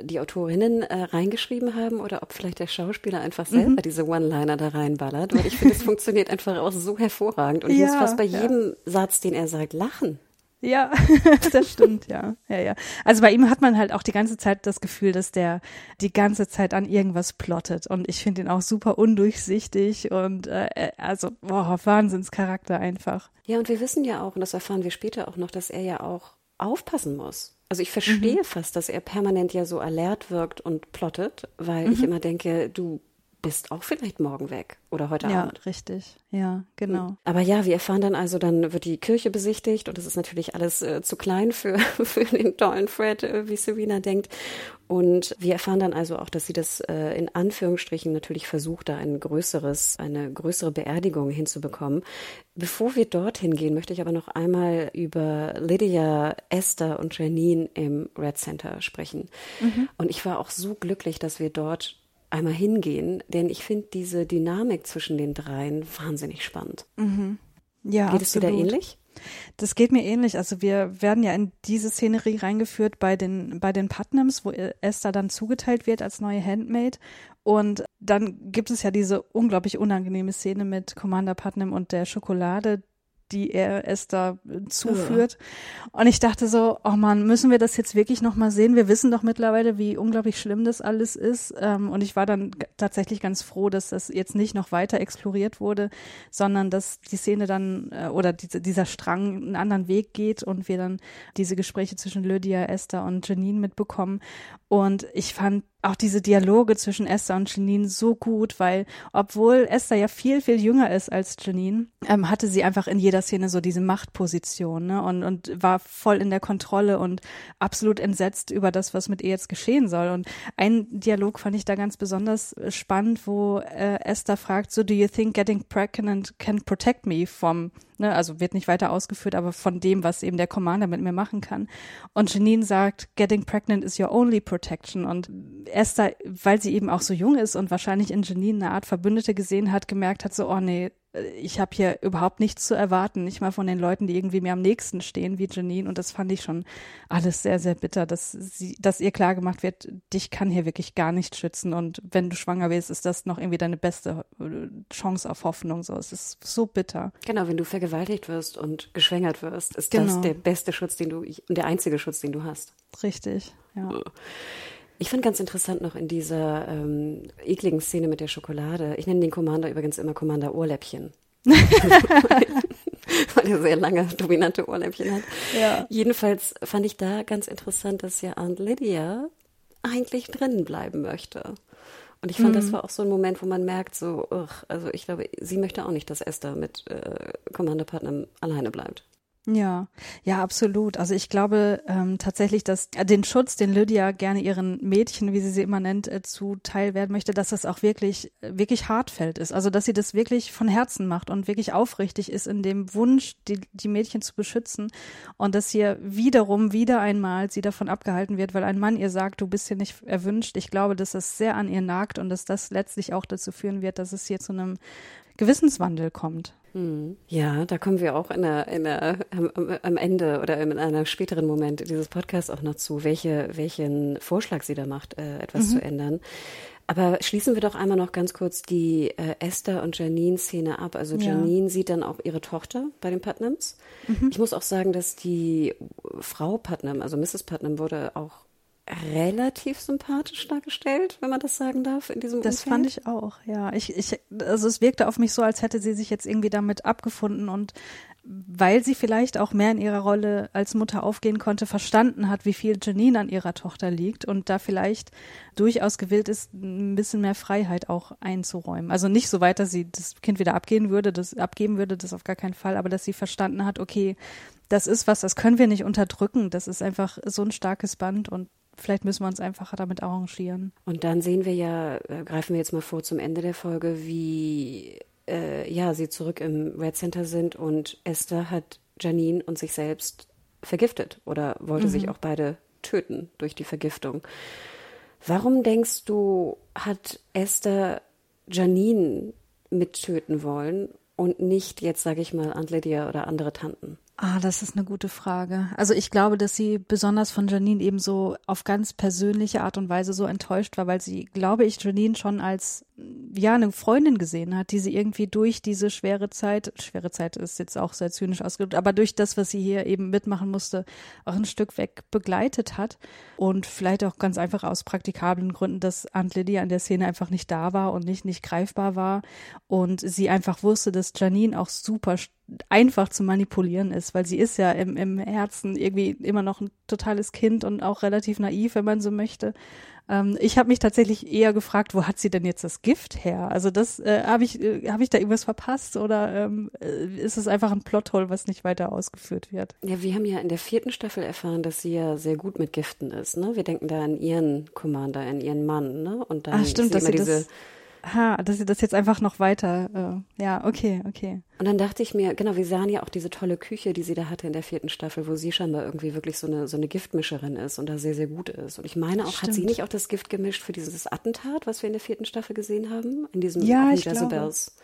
die Autorinnen äh, reingeschrieben haben oder ob vielleicht der Schauspieler einfach selber mhm. diese One-Liner da reinballert, weil ich finde, es [laughs] funktioniert einfach auch so hervorragend und ja, ich muss fast bei ja. jedem Satz, den er sagt, lachen. Ja, [laughs] das stimmt, ja. Ja, ja. Also bei ihm hat man halt auch die ganze Zeit das Gefühl, dass der die ganze Zeit an irgendwas plottet. Und ich finde ihn auch super undurchsichtig und äh, also, boah, Wahnsinnscharakter einfach. Ja, und wir wissen ja auch, und das erfahren wir später auch noch, dass er ja auch aufpassen muss. Also ich verstehe mhm. fast, dass er permanent ja so alert wirkt und plottet, weil mhm. ich immer denke, du bist auch vielleicht morgen weg oder heute ja, Abend. Ja, richtig. Ja, genau. Aber ja, wir erfahren dann also, dann wird die Kirche besichtigt und es ist natürlich alles äh, zu klein für, [laughs] für den tollen Fred, äh, wie Serena denkt. Und wir erfahren dann also auch, dass sie das äh, in Anführungsstrichen natürlich versucht, da ein größeres, eine größere Beerdigung hinzubekommen. Bevor wir dorthin gehen, möchte ich aber noch einmal über Lydia, Esther und Janine im Red Center sprechen. Mhm. Und ich war auch so glücklich, dass wir dort einmal hingehen, denn ich finde diese Dynamik zwischen den dreien wahnsinnig spannend. Mhm. Ja, Geht absolut. es dir da ähnlich? Das geht mir ähnlich. Also wir werden ja in diese Szenerie reingeführt bei den, bei den Putnams, wo Esther dann zugeteilt wird als neue Handmaid. Und dann gibt es ja diese unglaublich unangenehme Szene mit Commander Putnam und der Schokolade, die er es da zuführt. Ja. Und ich dachte so, oh man, müssen wir das jetzt wirklich nochmal sehen? Wir wissen doch mittlerweile, wie unglaublich schlimm das alles ist. Ähm, und ich war dann tatsächlich ganz froh, dass das jetzt nicht noch weiter exploriert wurde, sondern dass die Szene dann äh, oder diese, dieser Strang einen anderen Weg geht und wir dann diese Gespräche zwischen Lydia, Esther und Janine mitbekommen. Und ich fand auch diese Dialoge zwischen Esther und Janine so gut, weil obwohl Esther ja viel, viel jünger ist als Janine, ähm, hatte sie einfach in jeder Szene so diese Machtposition ne? und, und war voll in der Kontrolle und absolut entsetzt über das, was mit ihr jetzt geschehen soll. Und ein Dialog fand ich da ganz besonders spannend, wo äh, Esther fragt, so do you think getting pregnant can protect me from Ne, also wird nicht weiter ausgeführt, aber von dem, was eben der Commander mit mir machen kann. Und Janine sagt, getting pregnant is your only protection. Und Esther, weil sie eben auch so jung ist und wahrscheinlich in Janine eine Art Verbündete gesehen hat, gemerkt hat, so, oh nee, ich habe hier überhaupt nichts zu erwarten, nicht mal von den Leuten, die irgendwie mir am nächsten stehen, wie Janine. Und das fand ich schon alles sehr, sehr bitter, dass sie, dass ihr klar gemacht wird, dich kann hier wirklich gar nicht schützen. Und wenn du schwanger wirst, ist das noch irgendwie deine beste äh, Chance auf Hoffnung. So, es ist so bitter. Genau, wenn du vergewaltigt wirst und geschwängert wirst, ist genau. das der beste Schutz, den du und der einzige Schutz, den du hast. Richtig, ja. Ich finde ganz interessant noch in dieser ähm, ekligen Szene mit der Schokolade. Ich nenne den Commander übrigens immer Commander Ohrläppchen. [laughs] weil er sehr lange dominante Ohrläppchen hat. Ja. Jedenfalls fand ich da ganz interessant, dass ja Aunt Lydia eigentlich drinnen bleiben möchte. Und ich fand, mhm. das war auch so ein Moment, wo man merkt, so, ugh, also ich glaube, sie möchte auch nicht, dass Esther mit äh, Commander Putnam alleine bleibt. Ja, ja, absolut. Also ich glaube ähm, tatsächlich, dass äh, den Schutz, den Lydia gerne ihren Mädchen, wie sie sie immer nennt, äh, zuteil werden möchte, dass das auch wirklich, äh, wirklich hartfeld ist. Also dass sie das wirklich von Herzen macht und wirklich aufrichtig ist in dem Wunsch, die, die Mädchen zu beschützen und dass hier wiederum wieder einmal sie davon abgehalten wird, weil ein Mann ihr sagt, du bist hier nicht erwünscht. Ich glaube, dass das sehr an ihr nagt und dass das letztlich auch dazu führen wird, dass es hier zu einem Gewissenswandel kommt. Hm. Ja, da kommen wir auch in der, in der, am, am, Ende oder in einem späteren Moment dieses Podcasts auch noch zu, welche, welchen Vorschlag sie da macht, äh, etwas mhm. zu ändern. Aber schließen wir doch einmal noch ganz kurz die äh, Esther und Janine-Szene ab. Also Janine ja. sieht dann auch ihre Tochter bei den Putnams. Mhm. Ich muss auch sagen, dass die Frau Putnam, also Mrs. Putnam, wurde auch relativ sympathisch dargestellt, wenn man das sagen darf, in diesem Das Umfeld. fand ich auch, ja. Ich, ich, also es wirkte auf mich so, als hätte sie sich jetzt irgendwie damit abgefunden und weil sie vielleicht auch mehr in ihrer Rolle als Mutter aufgehen konnte, verstanden hat, wie viel Janine an ihrer Tochter liegt und da vielleicht durchaus gewillt ist, ein bisschen mehr Freiheit auch einzuräumen. Also nicht so weit, dass sie das Kind wieder abgehen würde, das abgeben würde, das auf gar keinen Fall, aber dass sie verstanden hat, okay, das ist was, das können wir nicht unterdrücken, das ist einfach so ein starkes Band und vielleicht müssen wir uns einfach damit arrangieren. Und dann sehen wir ja, äh, greifen wir jetzt mal vor zum Ende der Folge, wie äh, ja, sie zurück im Red Center sind und Esther hat Janine und sich selbst vergiftet oder wollte mhm. sich auch beide töten durch die Vergiftung. Warum denkst du, hat Esther Janine mittöten wollen und nicht jetzt, sage ich mal, Aunt Lydia oder andere Tanten? Ah, das ist eine gute Frage. Also ich glaube, dass sie besonders von Janine eben so auf ganz persönliche Art und Weise so enttäuscht war, weil sie, glaube ich, Janine schon als ja eine Freundin gesehen hat, die sie irgendwie durch diese schwere Zeit, schwere Zeit ist jetzt auch sehr zynisch ausgedrückt, aber durch das, was sie hier eben mitmachen musste, auch ein Stück weg begleitet hat und vielleicht auch ganz einfach aus praktikablen Gründen, dass Aunt Lydia an der Szene einfach nicht da war und nicht nicht greifbar war und sie einfach wusste, dass Janine auch super einfach zu manipulieren ist, weil sie ist ja im, im Herzen irgendwie immer noch ein totales Kind und auch relativ naiv, wenn man so möchte. Ähm, ich habe mich tatsächlich eher gefragt, wo hat sie denn jetzt das Gift her? Also das äh, habe ich äh, habe ich da irgendwas verpasst oder ähm, äh, ist es einfach ein Plothole, was nicht weiter ausgeführt wird? Ja, wir haben ja in der vierten Staffel erfahren, dass sie ja sehr gut mit Giften ist. Ne, wir denken da an ihren Commander, an ihren Mann, ne? Und dann Ach, stimmt, dass sie diese das ha, dass sie das jetzt einfach noch weiter, äh, ja, okay, okay. Und dann dachte ich mir, genau, wir sahen ja auch diese tolle Küche, die sie da hatte in der vierten Staffel, wo sie scheinbar irgendwie wirklich so eine, so eine Giftmischerin ist und da sehr, sehr gut ist. Und ich meine auch, Stimmt. hat sie nicht auch das Gift gemischt für dieses Attentat, was wir in der vierten Staffel gesehen haben? In diesem ja, ich Jezebels.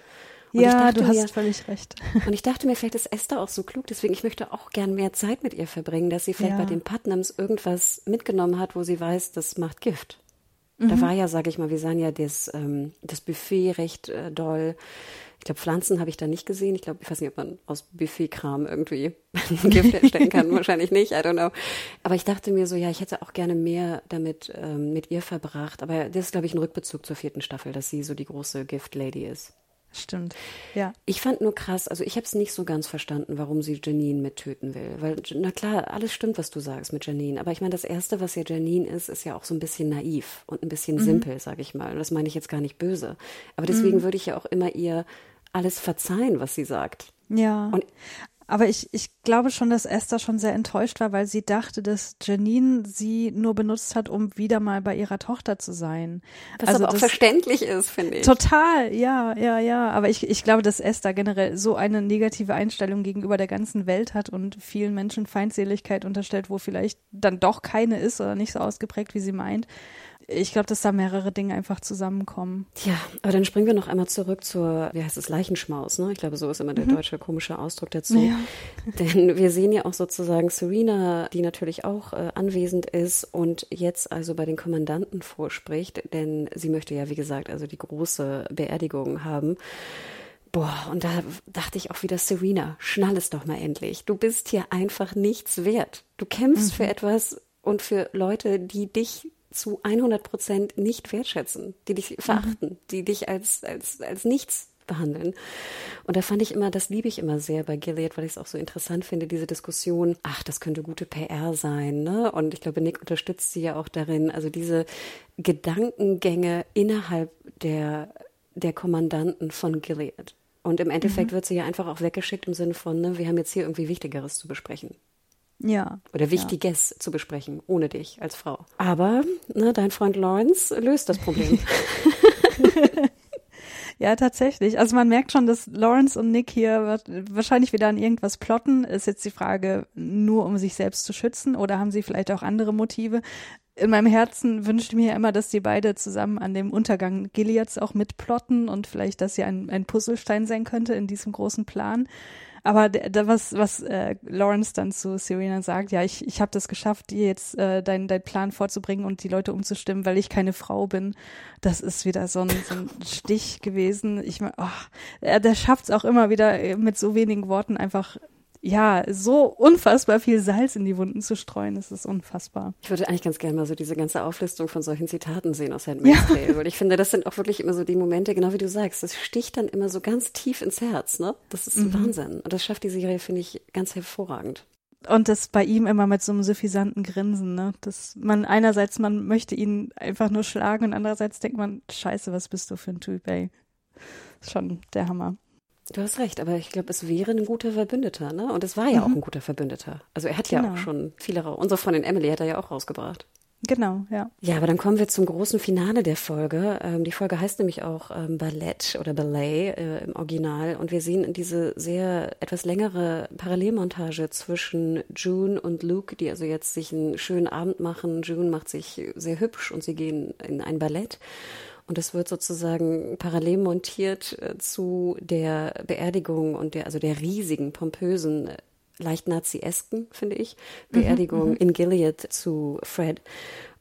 Und ja, du hast mir, völlig recht. [laughs] Und ich dachte mir, vielleicht ist Esther auch so klug, deswegen ich möchte auch gern mehr Zeit mit ihr verbringen, dass sie vielleicht ja. bei den Putnams irgendwas mitgenommen hat, wo sie weiß, das macht Gift. Da mhm. war ja, sage ich mal, wir sahen ja das, ähm, das Buffet recht äh, doll. Ich glaube, Pflanzen habe ich da nicht gesehen. Ich glaube, ich weiß nicht, ob man aus Buffetkram irgendwie [laughs] Gift herstellen kann. [laughs] Wahrscheinlich nicht, I don't know. Aber ich dachte mir so, ja, ich hätte auch gerne mehr damit ähm, mit ihr verbracht. Aber das ist, glaube ich, ein Rückbezug zur vierten Staffel, dass sie so die große Gift-Lady ist. Stimmt, ja. Ich fand nur krass, also ich habe es nicht so ganz verstanden, warum sie Janine mittöten will. Weil, na klar, alles stimmt, was du sagst mit Janine. Aber ich meine, das Erste, was ja Janine ist, ist ja auch so ein bisschen naiv und ein bisschen mhm. simpel, sage ich mal. Und das meine ich jetzt gar nicht böse. Aber deswegen mhm. würde ich ja auch immer ihr alles verzeihen, was sie sagt. Ja. Und aber ich, ich glaube schon, dass Esther schon sehr enttäuscht war, weil sie dachte, dass Janine sie nur benutzt hat, um wieder mal bei ihrer Tochter zu sein. Was also aber auch verständlich ist, finde ich. Total, ja, ja, ja. Aber ich, ich glaube, dass Esther generell so eine negative Einstellung gegenüber der ganzen Welt hat und vielen Menschen Feindseligkeit unterstellt, wo vielleicht dann doch keine ist oder nicht so ausgeprägt, wie sie meint ich glaube, dass da mehrere Dinge einfach zusammenkommen. Ja, aber dann springen wir noch einmal zurück zur, wie heißt es, Leichenschmaus, ne? Ich glaube, so ist immer der mhm. deutsche komische Ausdruck dazu. Ja. [laughs] Denn wir sehen ja auch sozusagen Serena, die natürlich auch äh, anwesend ist und jetzt also bei den Kommandanten vorspricht, denn sie möchte ja, wie gesagt, also die große Beerdigung haben. Boah, und da dachte ich auch wieder, Serena, schnall es doch mal endlich. Du bist hier einfach nichts wert. Du kämpfst mhm. für etwas und für Leute, die dich zu 100 Prozent nicht wertschätzen, die dich verachten, mhm. die dich als, als, als nichts behandeln. Und da fand ich immer, das liebe ich immer sehr bei Gilead, weil ich es auch so interessant finde, diese Diskussion, ach, das könnte gute PR sein, ne? Und ich glaube, Nick unterstützt sie ja auch darin, also diese Gedankengänge innerhalb der, der Kommandanten von Gilead. Und im Endeffekt mhm. wird sie ja einfach auch weggeschickt im Sinne von, ne, wir haben jetzt hier irgendwie Wichtigeres zu besprechen. Ja. Oder Wichtiges ja. zu besprechen, ohne dich als Frau. Aber ne, dein Freund Lawrence löst das Problem. [laughs] Ja, tatsächlich. Also man merkt schon, dass Lawrence und Nick hier wahrscheinlich wieder an irgendwas plotten. Ist jetzt die Frage, nur um sich selbst zu schützen oder haben sie vielleicht auch andere Motive? In meinem Herzen wünschte ich mir immer, dass die beide zusammen an dem Untergang Gileads auch mitplotten und vielleicht, dass sie ein, ein Puzzlestein sein könnte in diesem großen Plan. Aber da, was, was äh, Lawrence dann zu Serena sagt, ja, ich, ich habe das geschafft, dir jetzt äh, deinen dein Plan vorzubringen und die Leute umzustimmen, weil ich keine Frau bin, das ist wieder so ein, so ein Stich gewesen. Ich meine, oh, der, der schafft es auch immer wieder äh, mit so wenigen Worten einfach ja, so unfassbar viel Salz in die Wunden zu streuen, das ist unfassbar. Ich würde eigentlich ganz gerne mal so diese ganze Auflistung von solchen Zitaten sehen aus Handmaid's ja. Tale, weil ich finde, das sind auch wirklich immer so die Momente, genau wie du sagst, das sticht dann immer so ganz tief ins Herz, ne? Das ist mhm. Wahnsinn. Und das schafft die Serie, finde ich, ganz hervorragend. Und das bei ihm immer mit so einem suffisanten Grinsen, ne? Dass man einerseits, man möchte ihn einfach nur schlagen und andererseits denkt man, scheiße, was bist du für ein Typ, ey. Schon der Hammer. Du hast recht, aber ich glaube, es wäre ein guter Verbündeter, ne? Und es war ja mhm. auch ein guter Verbündeter. Also er hat ja genau. auch schon viele, unsere Freundin Emily hat er ja auch rausgebracht. Genau, ja. Ja, aber dann kommen wir zum großen Finale der Folge. Ähm, die Folge heißt nämlich auch ähm, Ballett oder Ballet äh, im Original. Und wir sehen diese sehr etwas längere Parallelmontage zwischen June und Luke, die also jetzt sich einen schönen Abend machen. June macht sich sehr hübsch und sie gehen in ein Ballett. Und es wird sozusagen parallel montiert äh, zu der Beerdigung und der, also der riesigen, pompösen, äh, leicht naziesken, finde ich, mhm, Beerdigung mhm, in Gilead zu Fred.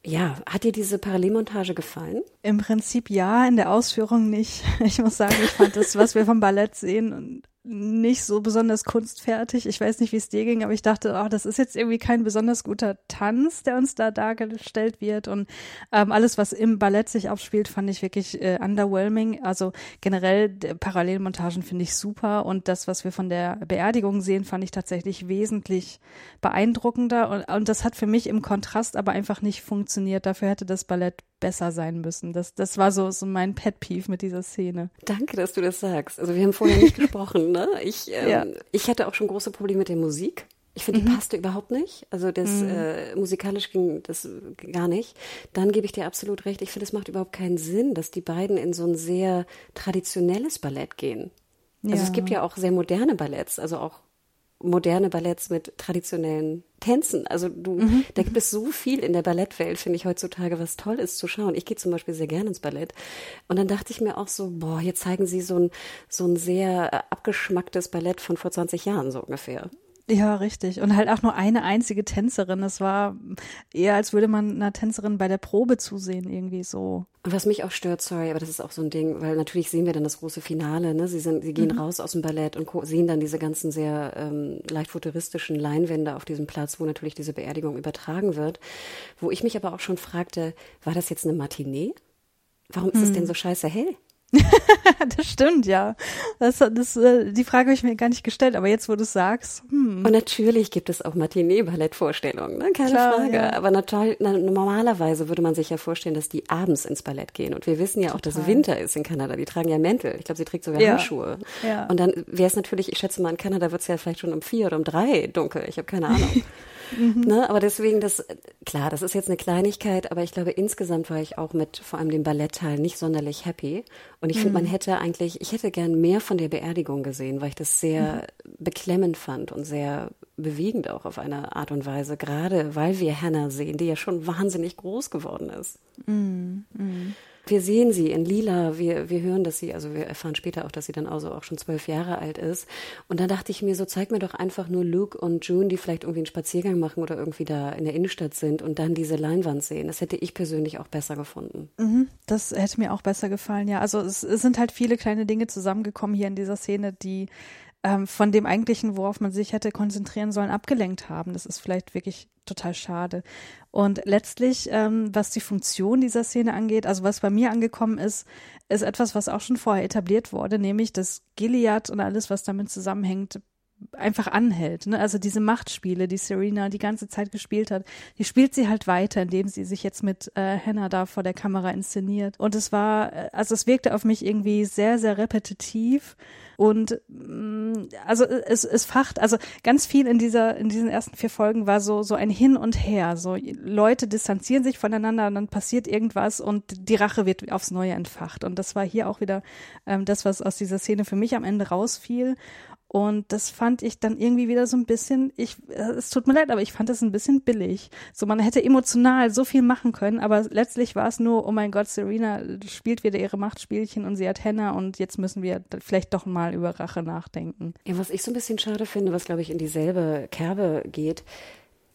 Ja, hat dir diese Parallelmontage gefallen? Im Prinzip ja, in der Ausführung nicht. [laughs] Ich muss sagen, ich fand das, was wir vom Ballett sehen, nicht so besonders kunstfertig. Ich weiß nicht, wie es dir ging, aber ich dachte, oh, das ist jetzt irgendwie kein besonders guter Tanz, der uns da dargestellt wird. Und ähm, alles, was im Ballett sich abspielt, fand ich wirklich äh, underwhelming. Also generell Parallelmontagen finde ich super. Und das, was wir von der Beerdigung sehen, fand ich tatsächlich wesentlich beeindruckender. Und, und das hat für mich im Kontrast aber einfach nicht funktioniert. Dafür hätte das Ballett besser sein müssen. Das, das war so, so mein Pet Peeve mit dieser Szene. Danke, dass du das sagst. Also wir haben vorher nicht [laughs] gesprochen, ne? Ich, ähm, ja. ich hatte auch schon große Probleme mit der Musik. Ich finde, die mhm. passte überhaupt nicht. Also das mhm. äh, musikalisch ging das gar nicht. Dann gebe ich dir absolut recht. Ich finde, es macht überhaupt keinen Sinn, dass die beiden in so ein sehr traditionelles Ballett gehen. Also ja. es gibt ja auch sehr moderne Balletts, also auch moderne Balletts mit traditionellen Tänzen. Also du, mhm. da gibt es so viel in der Ballettwelt, finde ich heutzutage, was toll ist zu schauen. Ich gehe zum Beispiel sehr gerne ins Ballett. Und dann dachte ich mir auch so, boah, hier zeigen sie so ein, so ein sehr äh, abgeschmacktes Ballett von vor 20 Jahren, so ungefähr. Ja, richtig. Und halt auch nur eine einzige Tänzerin. Das war eher, als würde man einer Tänzerin bei der Probe zusehen, irgendwie so. Und was mich auch stört, sorry, aber das ist auch so ein Ding, weil natürlich sehen wir dann das große Finale, ne? Sie sind, sie gehen mhm. raus aus dem Ballett und sehen dann diese ganzen sehr ähm, leicht futuristischen Leinwände auf diesem Platz, wo natürlich diese Beerdigung übertragen wird. Wo ich mich aber auch schon fragte, war das jetzt eine Matinee? Warum ist mhm. es denn so scheiße hell? [laughs] das stimmt, ja. Das, das, äh, die Frage habe ich mir gar nicht gestellt, aber jetzt, wo du es sagst. Hm. Und natürlich gibt es auch Matinee-Ballettvorstellungen, ne? keine Klar, Frage. Ja. Aber normalerweise würde man sich ja vorstellen, dass die abends ins Ballett gehen. Und wir wissen ja auch, Total. dass Winter ist in Kanada. Die tragen ja Mäntel. Ich glaube, sie trägt sogar ja. Handschuhe. Ja. Und dann wäre es natürlich, ich schätze mal, in Kanada wird es ja vielleicht schon um vier oder um drei dunkel. Ich habe keine Ahnung. [laughs] Mhm. Ne? Aber deswegen, das, klar, das ist jetzt eine Kleinigkeit, aber ich glaube, insgesamt war ich auch mit vor allem dem Ballettteil nicht sonderlich happy. Und ich mhm. finde, man hätte eigentlich, ich hätte gern mehr von der Beerdigung gesehen, weil ich das sehr mhm. beklemmend fand und sehr bewegend auch auf eine Art und Weise, gerade weil wir Hannah sehen, die ja schon wahnsinnig groß geworden ist. Mhm. mhm. Wir sehen sie in Lila, wir, wir hören, dass sie, also wir erfahren später auch, dass sie dann also auch schon zwölf Jahre alt ist. Und dann dachte ich mir so, zeig mir doch einfach nur Luke und June, die vielleicht irgendwie einen Spaziergang machen oder irgendwie da in der Innenstadt sind und dann diese Leinwand sehen. Das hätte ich persönlich auch besser gefunden. Mhm, das hätte mir auch besser gefallen, ja. Also es, es sind halt viele kleine Dinge zusammengekommen hier in dieser Szene, die ähm, von dem eigentlichen, worauf man sich hätte konzentrieren sollen, abgelenkt haben. Das ist vielleicht wirklich total schade. Und letztlich, ähm, was die Funktion dieser Szene angeht, also was bei mir angekommen ist, ist etwas, was auch schon vorher etabliert wurde, nämlich dass Gilead und alles, was damit zusammenhängt, einfach anhält. Ne? Also diese Machtspiele, die Serena die ganze Zeit gespielt hat, die spielt sie halt weiter, indem sie sich jetzt mit äh, Hannah da vor der Kamera inszeniert. Und es war, äh, also es wirkte auf mich irgendwie sehr, sehr repetitiv. Und mh, mm, also es, es facht, also ganz viel in dieser, in diesen ersten vier Folgen war so, so ein Hin und Her. So Leute distanzieren sich voneinander und dann passiert irgendwas und die Rache wird aufs Neue entfacht. Und das war hier auch wieder ähm, das, was aus dieser Szene für mich am Ende rausfiel. Und das fand ich dann irgendwie wieder so ein bisschen, ich, äh, es tut mir leid, aber ich fand das ein bisschen billig. So, man hätte emotional so viel machen können, aber letztlich war es nur, oh mein Gott, Serena spielt wieder ihre Machtspielchen und sie hat Henna und jetzt müssen wir vielleicht doch mal über Rache nachdenken. Ja, was ich so ein bisschen schade finde, was glaube ich in dieselbe Kerbe geht,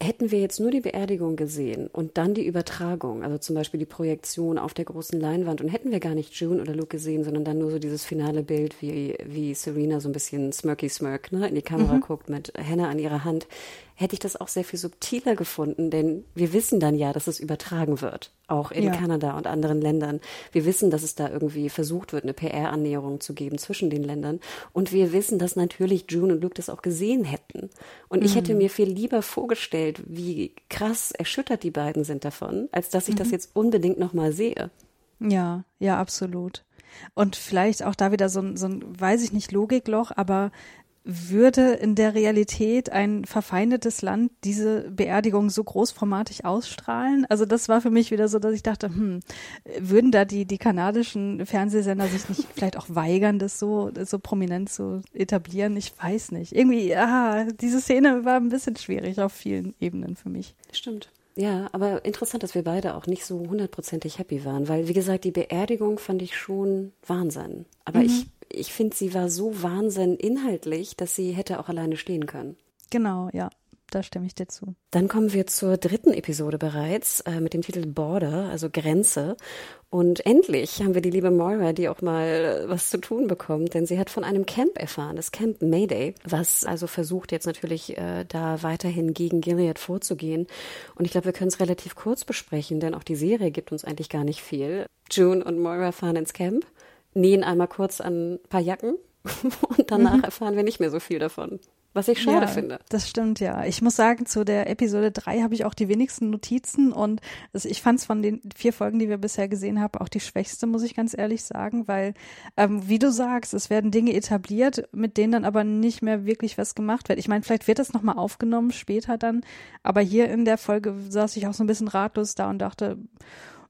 Hätten wir jetzt nur die Beerdigung gesehen und dann die Übertragung, also zum Beispiel die Projektion auf der großen Leinwand und hätten wir gar nicht June oder Luke gesehen, sondern dann nur so dieses finale Bild, wie, wie Serena so ein bisschen smirky smirk ne, in die Kamera mhm. guckt mit Hannah an ihrer Hand, hätte ich das auch sehr viel subtiler gefunden, denn wir wissen dann ja, dass es übertragen wird, auch in ja. Kanada und anderen Ländern. Wir wissen, dass es da irgendwie versucht wird, eine PR-Annäherung zu geben zwischen den Ländern. Und wir wissen, dass natürlich June und Luke das auch gesehen hätten. Und mhm. ich hätte mhm. mir viel lieber vorgestellt, wie krass erschüttert die beiden sind davon, als dass ich mhm. das jetzt unbedingt nochmal sehe. Ja, ja, absolut. Und vielleicht auch da wieder so ein, so ein, weiß ich nicht, Logikloch, aber würde in der Realität ein verfeindetes Land diese Beerdigung so großformatig ausstrahlen? Also das war für mich wieder so, dass ich dachte, hm, würden da die, die kanadischen Fernsehsender sich nicht [laughs] vielleicht auch weigern, das so, so prominent zu etablieren? Ich weiß nicht. Irgendwie, aha, diese Szene war ein bisschen schwierig auf vielen Ebenen für mich. Stimmt. Ja, aber interessant, dass wir beide auch nicht so hundertprozentig happy waren, weil, wie gesagt, die Beerdigung fand ich schon Wahnsinn. Aber mhm. ich ich finde, sie war so Wahnsinn inhaltlich, dass sie hätte auch alleine stehen können. Genau, ja. Da stimme ich dir zu. Dann kommen wir zur dritten Episode bereits äh, mit dem Titel Border, also Grenze. Und endlich haben wir die liebe Moira, die auch mal was zu tun bekommt, denn sie hat von einem Camp erfahren, das Camp Mayday, was also versucht jetzt natürlich äh, da weiterhin gegen Gilead vorzugehen. Und ich glaube, wir können es relativ kurz besprechen, denn auch die Serie gibt uns eigentlich gar nicht viel. June und Moira fahren ins Camp nähen einmal kurz an ein paar Jacken [laughs] und danach mhm. erfahren wir nicht mehr so viel davon. Was ich schade ja, finde. Das stimmt, ja. Ich muss sagen, zu der Episode 3 habe ich auch die wenigsten Notizen und also ich fand es von den vier Folgen, die wir bisher gesehen haben, auch die schwächste, muss ich ganz ehrlich sagen, weil, ähm, wie du sagst, es werden Dinge etabliert, mit denen dann aber nicht mehr wirklich was gemacht wird. Ich meine, vielleicht wird das nochmal aufgenommen später dann, aber hier in der Folge saß ich auch so ein bisschen ratlos da und dachte,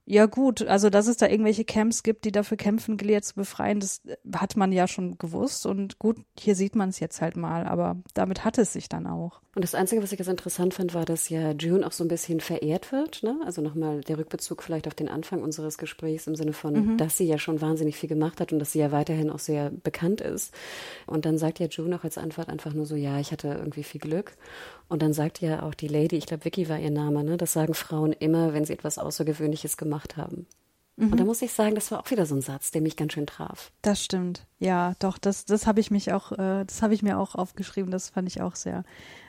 ja gut, also dass es da irgendwelche Camps gibt, die dafür kämpfen, Gilead zu befreien, das hat man ja schon gewusst und gut, hier sieht man es jetzt halt mal, aber damit hat es sich dann auch. Und das Einzige, was ich ganz interessant fand, war, dass ja June auch so ein bisschen verehrt wird, ne? Also nochmal der Rückbezug vielleicht auf den Anfang unseres Gesprächs im Sinne von, mhm. dass sie ja schon wahnsinnig viel gemacht hat und dass sie ja weiterhin auch sehr bekannt ist. Und dann sagt ja June auch als Antwort einfach nur so, ja, ich hatte irgendwie viel Glück. Und dann sagt ja auch die Lady, ich glaube, Vicky war ihr Name, ne? Das sagen Frauen immer, wenn sie etwas Außergewöhnliches gemacht haben. Mhm. Und da muss ich sagen, das war auch wieder so ein Satz, der mich ganz schön traf. Das stimmt. Ja, doch, das, das habe ich mich auch, äh, das habe ich mir auch aufgeschrieben, das fand ich auch sehr,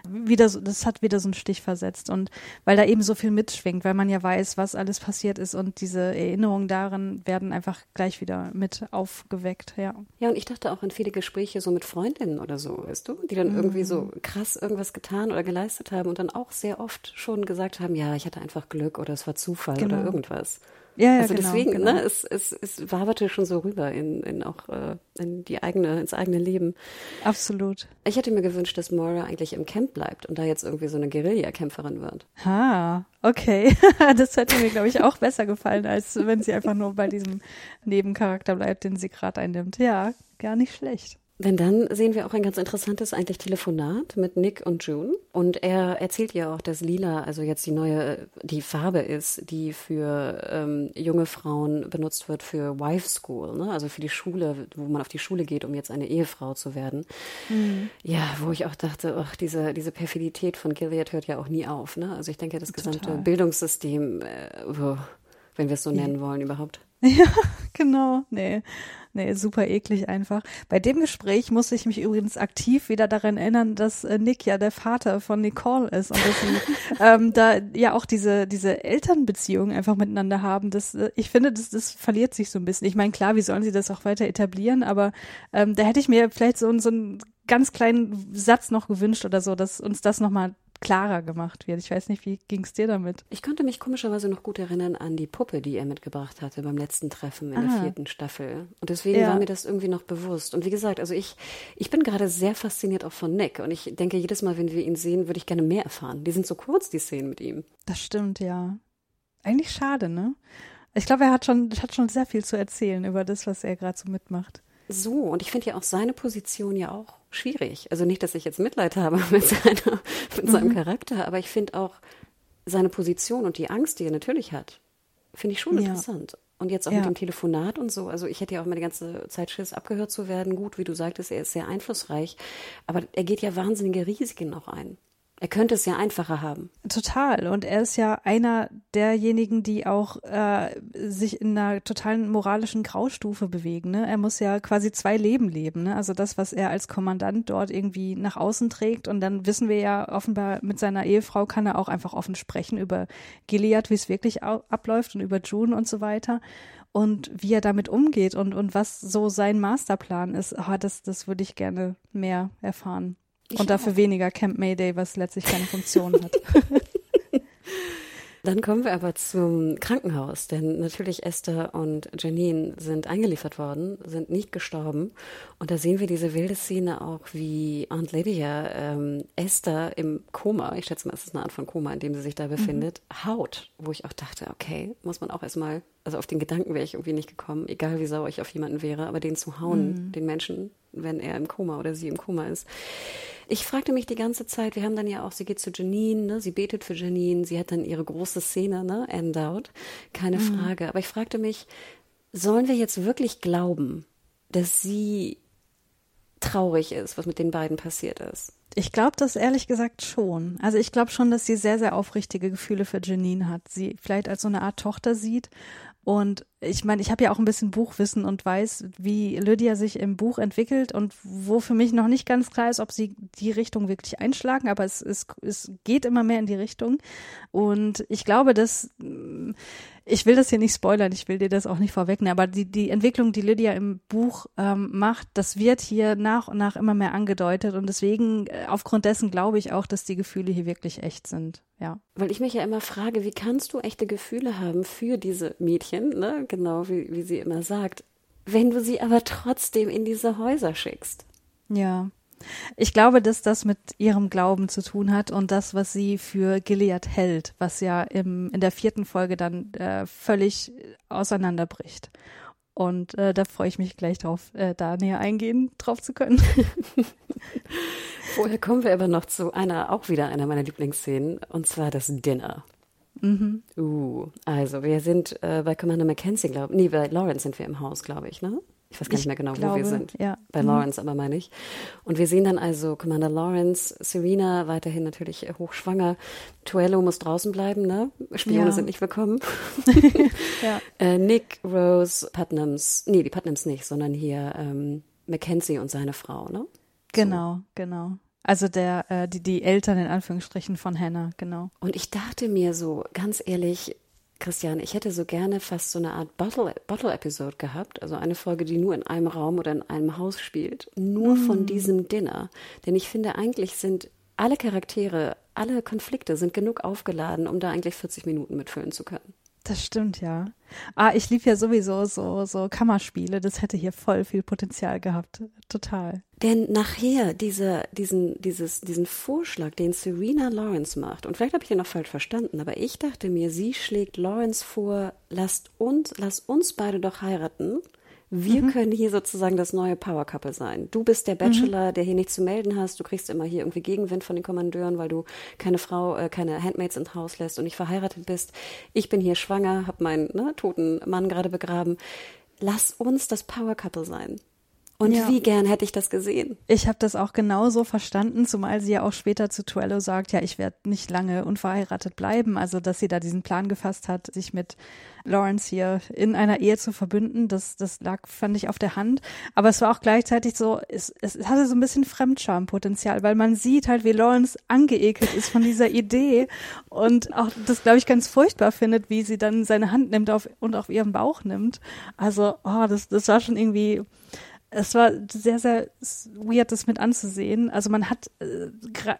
wieder so, das hat wieder so einen Stich versetzt und weil da eben so viel mitschwingt, weil man ja weiß, was alles passiert ist und diese Erinnerungen daran werden einfach gleich wieder mit aufgeweckt, ja. Ja, und ich dachte auch an viele Gespräche so mit Freundinnen oder so, weißt du, die dann mhm. irgendwie so krass irgendwas getan oder geleistet haben und dann auch sehr oft schon gesagt haben, ja, ich hatte einfach Glück oder es war Zufall genau. oder irgendwas. Ja, ja, also genau, deswegen, genau. ne, es, es, es waberte schon so rüber in, in auch äh, in die eigene, ins eigene Leben. Absolut. Ich hätte mir gewünscht, dass Moira eigentlich im Camp bleibt und da jetzt irgendwie so eine Guerillakämpferin wird. Ha, okay. [laughs] das hätte mir, glaube ich, auch besser gefallen, als wenn sie einfach nur bei diesem Nebencharakter bleibt, den sie gerade einnimmt. Ja, gar nicht schlecht. Denn dann sehen wir auch ein ganz interessantes eigentlich Telefonat mit Nick und June. Und er erzählt ja auch, dass Lila also jetzt die neue, die Farbe ist, die für ähm, junge Frauen benutzt wird für Wife School, ne? also für die Schule, wo man auf die Schule geht, um jetzt eine Ehefrau zu werden. Mhm. Ja, wo ich auch dachte, ach, diese, diese Perfidität von Gilead hört ja auch nie auf. Ne? Also ich denke, das gesamte Total. Bildungssystem, äh, wenn wir es so nennen wollen überhaupt. [laughs] Ja, genau. Nee. Nee, super eklig einfach. Bei dem Gespräch musste ich mich übrigens aktiv wieder daran erinnern, dass äh, Nick ja der Vater von Nicole ist und dass sie [laughs] ähm, da ja auch diese, diese Elternbeziehung einfach miteinander haben. Das, äh, ich finde, das, das verliert sich so ein bisschen. Ich meine, klar, wie sollen sie das auch weiter etablieren, aber ähm, da hätte ich mir vielleicht so, so einen ganz kleinen Satz noch gewünscht oder so, dass uns das nochmal klarer gemacht wird. Ich weiß nicht, wie ging es dir damit? Ich konnte mich komischerweise noch gut erinnern an die Puppe, die er mitgebracht hatte beim letzten Treffen in ah. der vierten Staffel. Und deswegen ja. war mir das irgendwie noch bewusst. Und wie gesagt, also ich, ich bin gerade sehr fasziniert auch von Nick. Und ich denke, jedes Mal, wenn wir ihn sehen, würde ich gerne mehr erfahren. Die sind so kurz, die Szenen mit ihm. Das stimmt, ja. Eigentlich schade, ne? Ich glaube, er hat schon, hat schon sehr viel zu erzählen über das, was er gerade so mitmacht. So, und ich finde ja auch seine Position ja auch schwierig. Also nicht, dass ich jetzt Mitleid habe [laughs] mit, seiner, mit seinem mhm. Charakter, aber ich finde auch seine Position und die Angst, die er natürlich hat, finde ich schon ja. interessant. Und jetzt auch ja. mit dem Telefonat und so. Also ich hätte ja auch immer die ganze Zeit Schiss, abgehört zu werden. Gut, wie du sagtest, er ist sehr einflussreich. Aber er geht ja wahnsinnige Risiken auch ein. Er könnte es ja einfacher haben. Total. Und er ist ja einer derjenigen, die auch äh, sich in einer totalen moralischen Graustufe bewegen. Ne? Er muss ja quasi zwei Leben leben. Ne? Also das, was er als Kommandant dort irgendwie nach außen trägt. Und dann wissen wir ja offenbar, mit seiner Ehefrau kann er auch einfach offen sprechen über Gilead, wie es wirklich abläuft und über June und so weiter. Und wie er damit umgeht und, und was so sein Masterplan ist, oh, das, das würde ich gerne mehr erfahren. Ich und dafür auch. weniger Camp Mayday, was letztlich keine Funktion hat. [laughs] Dann kommen wir aber zum Krankenhaus, denn natürlich Esther und Janine sind eingeliefert worden, sind nicht gestorben. Und da sehen wir diese wilde Szene auch, wie Aunt Lydia ähm, Esther im Koma, ich schätze mal, es ist eine Art von Koma, in dem sie sich da befindet, mhm. haut. Wo ich auch dachte, okay, muss man auch erstmal, also auf den Gedanken wäre ich irgendwie nicht gekommen, egal wie sauer ich auf jemanden wäre, aber den zu hauen, mhm. den Menschen, wenn er im Koma oder sie im Koma ist ich fragte mich die ganze Zeit, wir haben dann ja auch, sie geht zu Janine, ne, sie betet für Janine, sie hat dann ihre große Szene, ne, End Out, keine mhm. Frage. Aber ich fragte mich, sollen wir jetzt wirklich glauben, dass sie traurig ist, was mit den beiden passiert ist? Ich glaube das ehrlich gesagt schon. Also ich glaube schon, dass sie sehr, sehr aufrichtige Gefühle für Janine hat. Sie vielleicht als so eine Art Tochter sieht und ich meine, ich habe ja auch ein bisschen Buchwissen und weiß, wie Lydia sich im Buch entwickelt und wo für mich noch nicht ganz klar ist, ob sie die Richtung wirklich einschlagen, aber es, es, es geht immer mehr in die Richtung. Und ich glaube, dass ich will das hier nicht spoilern, ich will dir das auch nicht vorwegnehmen, aber die, die Entwicklung, die Lydia im Buch ähm, macht, das wird hier nach und nach immer mehr angedeutet und deswegen, äh, aufgrund dessen glaube ich auch, dass die Gefühle hier wirklich echt sind, ja. Weil ich mich ja immer frage, wie kannst du echte Gefühle haben für diese Mädchen, ne? genau wie, wie sie immer sagt, wenn du sie aber trotzdem in diese Häuser schickst? Ja. Ich glaube, dass das mit ihrem Glauben zu tun hat und das, was sie für Gilead hält, was ja im, in der vierten Folge dann äh, völlig auseinanderbricht. Und äh, da freue ich mich gleich drauf, äh, da näher eingehen, drauf zu können. [laughs] Vorher kommen wir aber noch zu einer, auch wieder einer meiner Lieblingsszenen, und zwar das Dinner. Mhm. Uh, also wir sind äh, bei Commander Mackenzie, glaube ich. Nee, bei Lawrence sind wir im Haus, glaube ich, ne? Ich weiß gar nicht mehr genau, glaube, wo wir sind. Ja. Bei mhm. Lawrence aber meine ich. Und wir sehen dann also Commander Lawrence, Serena weiterhin natürlich hochschwanger. Tuello muss draußen bleiben, ne? Spione ja. sind nicht willkommen. [laughs] ja. [laughs] äh, Nick, Rose, Putnams, nee, die Putnams nicht, sondern hier ähm, Mackenzie und seine Frau, ne? Genau, so. genau. Also der, äh, die, die Eltern in Anführungsstrichen von Hannah, genau. Und ich dachte mir so, ganz ehrlich, Christian, ich hätte so gerne fast so eine Art Bottle-Episode gehabt, also eine Folge, die nur in einem Raum oder in einem Haus spielt, nur mm. von diesem Dinner. Denn ich finde, eigentlich sind alle Charaktere, alle Konflikte sind genug aufgeladen, um da eigentlich 40 Minuten mitfüllen zu können. Das stimmt, ja. Ah, ich liebe ja sowieso so, so Kammerspiele. Das hätte hier voll viel Potenzial gehabt. Total. Denn nachher diese, diesen, dieses, diesen Vorschlag, den Serena Lawrence macht, und vielleicht habe ich den noch falsch verstanden, aber ich dachte mir, sie schlägt Lawrence vor, lasst uns, lass uns beide doch heiraten wir mhm. können hier sozusagen das neue Power Couple sein. Du bist der mhm. Bachelor, mhm. der hier nichts zu melden hast. Du kriegst immer hier irgendwie Gegenwind von den Kommandeuren, weil du keine Frau, äh, keine Handmaids ins Haus lässt und nicht verheiratet bist. Ich bin hier schwanger, habe meinen ne, toten Mann gerade begraben. Lass uns das Power Couple sein. Und ja. wie gern hätte ich das gesehen? Ich habe das auch genauso verstanden, zumal sie ja auch später zu Tuello sagt, ja, ich werde nicht lange unverheiratet bleiben. Also, dass sie da diesen Plan gefasst hat, sich mit Lawrence hier in einer Ehe zu verbünden, das, das lag, fand ich, auf der Hand. Aber es war auch gleichzeitig so, es, es hatte so ein bisschen Fremdschampotenzial, weil man sieht halt, wie Lawrence angeekelt ist von dieser Idee und auch das, glaube ich, ganz furchtbar findet, wie sie dann seine Hand nimmt auf, und auf ihren Bauch nimmt. Also, oh, das, das war schon irgendwie, es war sehr, sehr weird, das mit anzusehen. Also man hat, äh,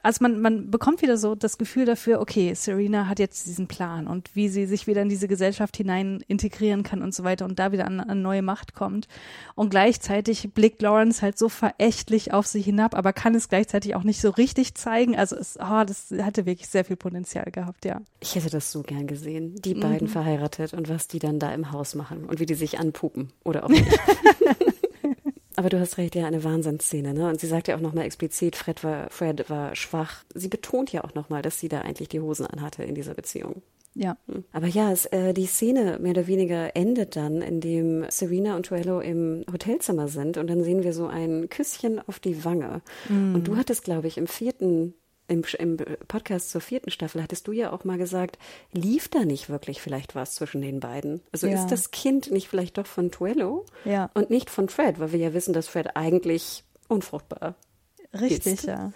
also man, man bekommt wieder so das Gefühl dafür, okay, Serena hat jetzt diesen Plan und wie sie sich wieder in diese Gesellschaft hinein integrieren kann und so weiter und da wieder an, an neue Macht kommt. Und gleichzeitig blickt Lawrence halt so verächtlich auf sie hinab, aber kann es gleichzeitig auch nicht so richtig zeigen. Also es, oh, das hatte wirklich sehr viel Potenzial gehabt, ja. Ich hätte das so gern gesehen, die beiden mhm. verheiratet und was die dann da im Haus machen und wie die sich anpupen oder auch [laughs] nicht. Aber du hast recht, ja, eine Wahnsinnsszene, ne? Und sie sagt ja auch nochmal explizit, Fred war, Fred war schwach. Sie betont ja auch nochmal, dass sie da eigentlich die Hosen anhatte in dieser Beziehung. Ja. Hm. Aber ja, es, äh, die Szene mehr oder weniger endet dann, indem Serena und Tuello im Hotelzimmer sind und dann sehen wir so ein Küsschen auf die Wange. Mm. Und du hattest, glaube ich, im vierten im, im Podcast zur vierten Staffel hattest du ja auch mal gesagt, lief da nicht wirklich vielleicht was zwischen den beiden? Also ja. ist das Kind nicht vielleicht doch von Tuello ja. und nicht von Fred, weil wir ja wissen, dass Fred eigentlich unfruchtbar Richtig, ist. ja.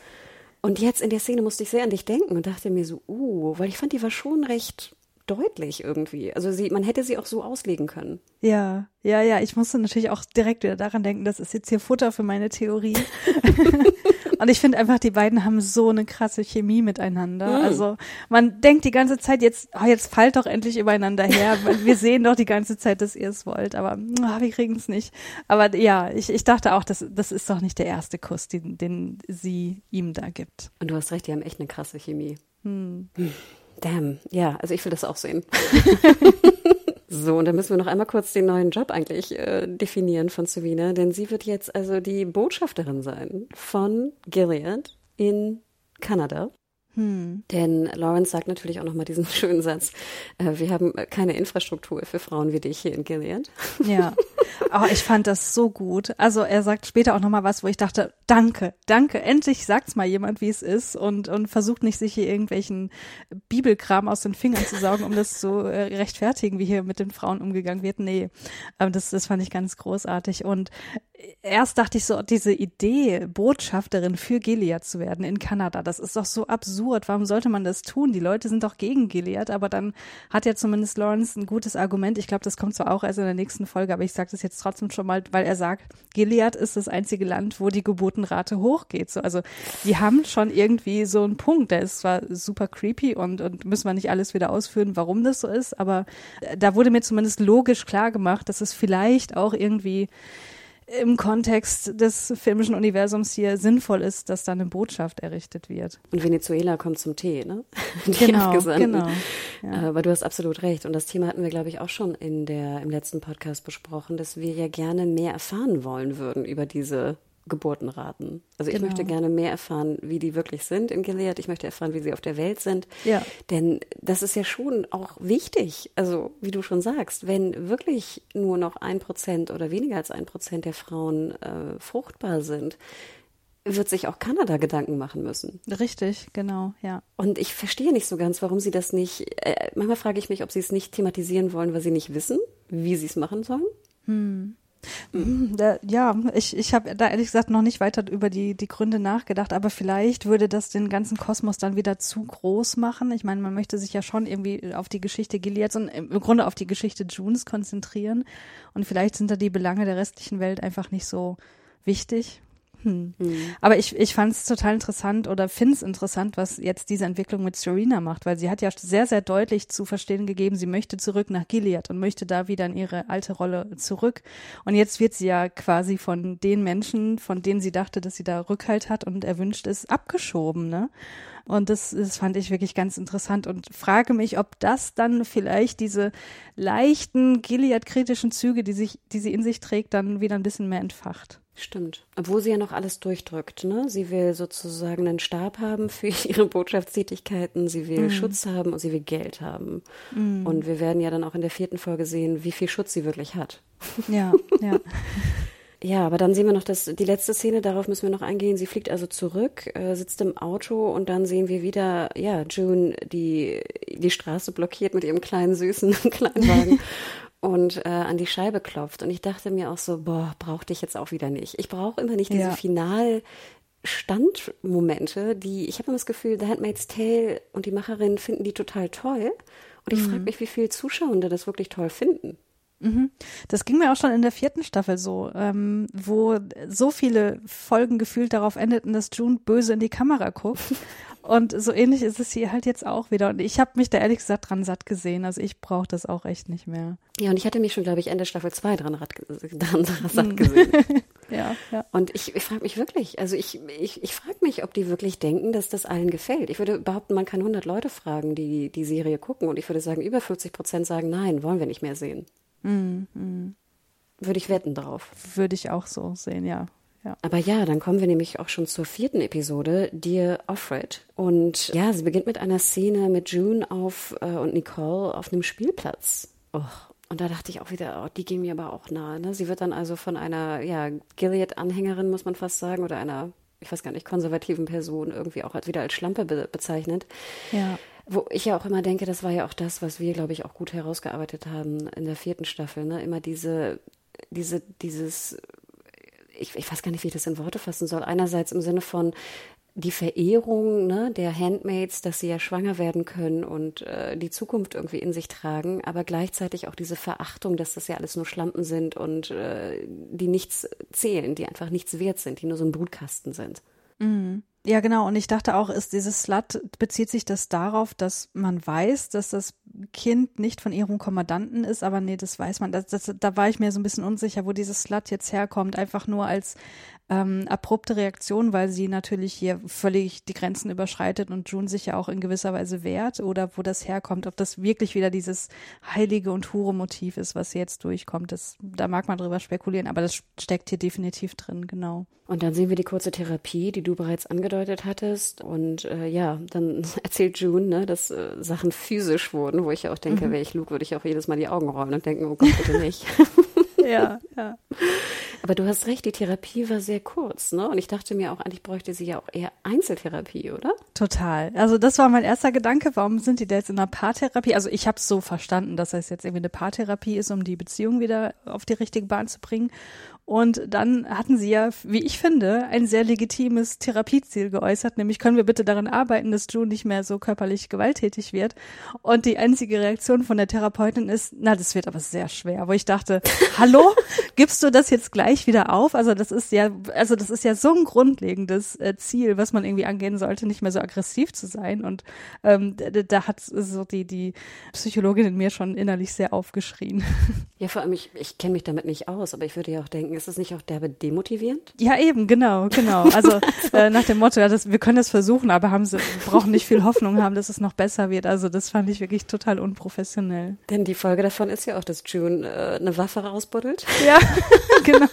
Und jetzt in der Szene musste ich sehr an dich denken und dachte mir so, uh, weil ich fand, die war schon recht deutlich irgendwie. Also sie, man hätte sie auch so auslegen können. Ja, ja, ja. Ich musste natürlich auch direkt wieder daran denken, das ist jetzt hier Futter für meine Theorie. [laughs] Und ich finde einfach, die beiden haben so eine krasse Chemie miteinander. Mhm. Also man denkt die ganze Zeit, jetzt, oh, jetzt fallt doch endlich übereinander her. [laughs] Wir sehen doch die ganze Zeit, dass ihr es wollt, aber oh, wir kriegen es nicht. Aber ja, ich, ich dachte auch, das, das ist doch nicht der erste Kuss, den, den sie ihm da gibt. Und du hast recht, die haben echt eine krasse Chemie. Hm. [laughs] Damn, ja, also ich will das auch sehen. [laughs] So, und dann müssen wir noch einmal kurz den neuen Job eigentlich äh, definieren von Savina, denn sie wird jetzt also die Botschafterin sein von Gilead in Kanada. Hm. Denn Lawrence sagt natürlich auch nochmal diesen [laughs] schönen Satz, äh, wir haben keine Infrastruktur für Frauen wie dich hier in Gilead. Ja, [laughs] aber ich fand das so gut. Also er sagt später auch nochmal was, wo ich dachte, danke, danke, endlich sagt's mal jemand, wie es ist und, und versucht nicht, sich hier irgendwelchen Bibelkram aus den Fingern zu saugen, um das zu äh, rechtfertigen, wie hier mit den Frauen umgegangen wird. Nee, ähm, das, das fand ich ganz großartig. Und erst dachte ich so, diese Idee, Botschafterin für Gilead zu werden in Kanada, das ist doch so absurd. Warum sollte man das tun? Die Leute sind doch gegen Gilead, aber dann hat ja zumindest Lawrence ein gutes Argument. Ich glaube, das kommt zwar auch erst in der nächsten Folge, aber ich sage das jetzt trotzdem schon mal, weil er sagt, Gilead ist das einzige Land, wo die Geburtenrate hochgeht. So, also die haben schon irgendwie so einen Punkt. Der ist zwar super creepy und, und müssen wir nicht alles wieder ausführen, warum das so ist, aber da wurde mir zumindest logisch klar gemacht, dass es vielleicht auch irgendwie im Kontext des filmischen Universums hier sinnvoll ist, dass da eine Botschaft errichtet wird. Und Venezuela kommt zum Tee, ne? [laughs] Die genau, genau. Ja. Aber du hast absolut recht. Und das Thema hatten wir, glaube ich, auch schon in der, im letzten Podcast besprochen, dass wir ja gerne mehr erfahren wollen würden über diese Geburtenraten. Also ich genau. möchte gerne mehr erfahren, wie die wirklich sind in Gilead. Ich möchte erfahren, wie sie auf der Welt sind. Ja. Denn das ist ja schon auch wichtig. Also wie du schon sagst, wenn wirklich nur noch ein Prozent oder weniger als ein Prozent der Frauen äh, fruchtbar sind, wird sich auch Kanada Gedanken machen müssen. Richtig, genau, ja. Und ich verstehe nicht so ganz, warum sie das nicht. Äh, manchmal frage ich mich, ob sie es nicht thematisieren wollen, weil sie nicht wissen, wie sie es machen sollen. Hm. Mhm, ja, ich, ich habe da ehrlich gesagt noch nicht weiter über die, die Gründe nachgedacht, aber vielleicht würde das den ganzen Kosmos dann wieder zu groß machen. Ich meine, man möchte sich ja schon irgendwie auf die Geschichte Gileads und im Grunde auf die Geschichte Junes konzentrieren. Und vielleicht sind da die Belange der restlichen Welt einfach nicht so wichtig. Hm. Mhm. Aber ich, ich fand es total interessant oder finde es interessant, was jetzt diese Entwicklung mit Serena macht, weil sie hat ja sehr, sehr deutlich zu verstehen gegeben, sie möchte zurück nach Gilead und möchte da wieder in ihre alte Rolle zurück. Und jetzt wird sie ja quasi von den Menschen, von denen sie dachte, dass sie da Rückhalt hat und erwünscht ist, abgeschoben, ne? Und das, das fand ich wirklich ganz interessant und frage mich, ob das dann vielleicht diese leichten Gilead-kritischen Züge, die sich, die sie in sich trägt, dann wieder ein bisschen mehr entfacht. Stimmt. Obwohl sie ja noch alles durchdrückt, ne? Sie will sozusagen einen Stab haben für [laughs] ihre Botschaftstätigkeiten, sie will mm. Schutz haben und sie will Geld haben. Mm. Und wir werden ja dann auch in der vierten Folge sehen, wie viel Schutz sie wirklich hat. Ja, [laughs] ja. Ja, aber dann sehen wir noch das, die letzte Szene, darauf müssen wir noch eingehen. Sie fliegt also zurück, äh, sitzt im Auto und dann sehen wir wieder, ja, June, die die Straße blockiert mit ihrem kleinen, süßen [laughs] Kleinwagen und äh, an die Scheibe klopft. Und ich dachte mir auch so, boah, brauchte ich jetzt auch wieder nicht. Ich brauche immer nicht diese Ja. Final- Standmomente, die, ich habe immer das Gefühl, The Handmaid's Tale und die Macherinnen finden die total toll. Und ich frage mich, wie viele Zuschauende das wirklich toll finden. Das ging mir auch schon in der vierten Staffel so, ähm, wo so viele Folgen gefühlt darauf endeten, dass June böse in die Kamera guckt. [laughs] Und so ähnlich ist es hier halt jetzt auch wieder. Und ich habe mich da ehrlich gesagt dran satt gesehen. Also ich brauche das auch echt nicht mehr. Ja, und ich hatte mich schon, glaube ich, Ende Staffel 2 dran, dran [laughs] satt gesehen. [laughs] Ja, ja. Und ich, ich frage mich wirklich, also ich, ich, ich frage mich, ob die wirklich denken, dass das allen gefällt. Ich würde behaupten, man kann 100 Leute fragen, die die Serie gucken. Und ich würde sagen, über 50 Prozent sagen, nein, wollen wir nicht mehr sehen. Würde ich wetten drauf. Würde ich auch so sehen, ja. Ja. Aber ja, dann kommen wir nämlich auch schon zur vierten Episode, Dear Offred. Und ja, sie beginnt mit einer Szene mit June auf, äh, und Nicole auf einem Spielplatz. Och. Und da dachte ich auch wieder, oh, die gehen mir aber auch nahe. Ne? Sie wird dann also von einer, ja, Gilead-Anhängerin, muss man fast sagen, oder einer, ich weiß gar nicht, konservativen Person irgendwie auch als, wieder als Schlampe be bezeichnet. Ja. Wo ich ja auch immer denke, das war ja auch das, was wir, glaube ich, auch gut herausgearbeitet haben in der vierten Staffel. Ne? Immer diese, diese, dieses, ich, ich weiß gar nicht, wie ich das in Worte fassen soll. Einerseits im Sinne von die Verehrung ne, der Handmaids, dass sie ja schwanger werden können und äh, die Zukunft irgendwie in sich tragen, aber gleichzeitig auch diese Verachtung, dass das ja alles nur Schlampen sind und äh, die nichts zählen, die einfach nichts wert sind, die nur so ein Brutkasten sind. Ja, genau. Und ich dachte auch, ist dieses Slut, bezieht sich das darauf, dass man weiß, dass das Kind nicht von ihrem Kommandanten ist, aber nee, das weiß man. Das, das, da war ich mir so ein bisschen unsicher, wo dieses Slut jetzt herkommt. Einfach nur als ähm, abrupte Reaktion, weil sie natürlich hier völlig die Grenzen überschreitet und June sich ja auch in gewisser Weise wehrt oder wo das herkommt, ob das wirklich wieder dieses heilige und hure Motiv ist, was jetzt durchkommt. Das, da mag man drüber spekulieren, aber das steckt hier definitiv drin, genau. Und dann sehen wir die kurze Therapie, die du bereits angedeutet hattest. Und äh, ja, dann [laughs] erzählt June, ne, dass äh, Sachen physisch wurden, wo ich ja auch denke, wäre ich Luke, würde ich auch jedes Mal die Augen rollen und denken, oh Gott, bitte nicht. [laughs] Ja, ja. Aber du hast recht, die Therapie war sehr kurz, ne? Und ich dachte mir auch, eigentlich bräuchte sie ja auch eher Einzeltherapie, oder? Total. Also das war mein erster Gedanke. Warum sind die da jetzt in einer Paartherapie? Also ich habe es so verstanden, dass das jetzt irgendwie eine Paartherapie ist, um die Beziehung wieder auf die richtige Bahn zu bringen. Und dann hatten sie ja, wie ich finde, ein sehr legitimes Therapieziel geäußert, nämlich können wir bitte daran arbeiten, dass June nicht mehr so körperlich gewalttätig wird. Und die einzige Reaktion von der Therapeutin ist, na, das wird aber sehr schwer. Wo ich dachte, [laughs] hallo, gibst du das jetzt gleich wieder auf? Also das ist ja, also das ist ja so ein grundlegendes äh, Ziel, was man irgendwie angehen sollte, nicht mehr so aggressiv zu sein. Und ähm, da, da hat so die, die Psychologin in mir schon innerlich sehr aufgeschrien. Ja, vor allem, ich, ich kenne mich damit nicht aus, aber ich würde ja auch denken, ist das nicht auch derbe demotivierend? Ja, eben, genau, genau. [laughs] Also äh, nach dem Motto, ja, das, wir können das versuchen, aber haben sie, brauchen nicht viel Hoffnung haben, dass es noch besser wird. Also das fand ich wirklich total unprofessionell. Denn die Folge davon ist ja auch, dass June äh, eine Waffe rausbuddelt. Ja, [laughs] genau.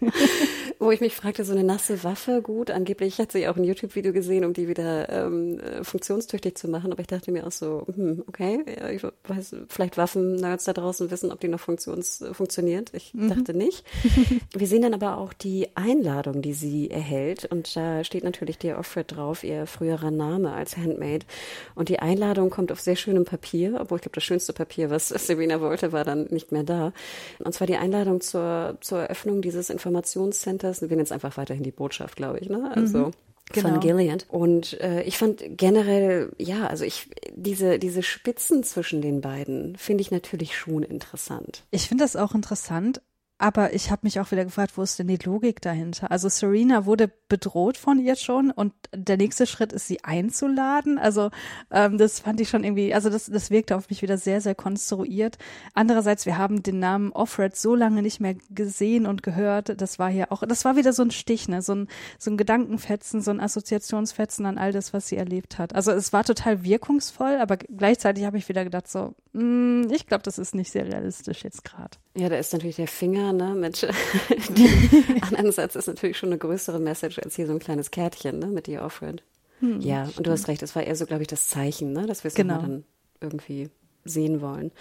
[laughs] Wo ich mich fragte, so eine nasse Waffe, gut, angeblich hat sie auch ein YouTube-Video gesehen, um die wieder ähm, äh, funktionstüchtig zu machen, aber ich dachte mir auch so, hm, okay, ja, ich weiß, vielleicht Waffen-Nerds da draußen wissen, ob die noch funktions äh, funktioniert. Ich dachte nicht. [laughs] Wir sehen dann aber auch die Einladung, die sie erhält und da steht natürlich Dear Offred drauf, ihr früherer Name als Handmaid und die Einladung kommt auf sehr schönem Papier, obwohl ich glaube, das schönste Papier, was [laughs] Serena wollte, war dann nicht mehr da. Und zwar die Einladung zur, zur Eröffnung dieses Informationscenters. Wir nennen es einfach weiterhin die Botschaft, glaube ich, ne? Also. Genau. Von Gilead. Und äh, ich fand generell, ja, also ich, diese, diese Spitzen zwischen den beiden finde ich natürlich schon interessant. Ich finde das auch interessant, aber ich habe mich auch wieder gefragt, wo ist denn die Logik dahinter? Also Serena wurde bedroht von ihr schon und der nächste Schritt ist, sie einzuladen. Also ähm, das fand ich schon irgendwie, also das, das wirkte auf mich wieder sehr, sehr konstruiert. Andererseits, wir haben den Namen Offred so lange nicht mehr gesehen und gehört. Das war hier auch, das war wieder so ein Stich, ne? so, ein, so ein Gedankenfetzen, so ein Assoziationsfetzen an all das, was sie erlebt hat. Also es war total wirkungsvoll, aber gleichzeitig habe ich wieder gedacht, so, mh, ich glaube, das ist nicht sehr realistisch jetzt gerade. Ja, da ist natürlich der Finger, ne, mit [laughs] anderen Satz ist natürlich schon eine größere Message als hier so ein kleines Kärtchen, ne, mit dir Offred. Hm, ja, und du hast recht, es war eher so, glaube ich, das Zeichen, ne, dass wir es Genau. dann irgendwie sehen wollen.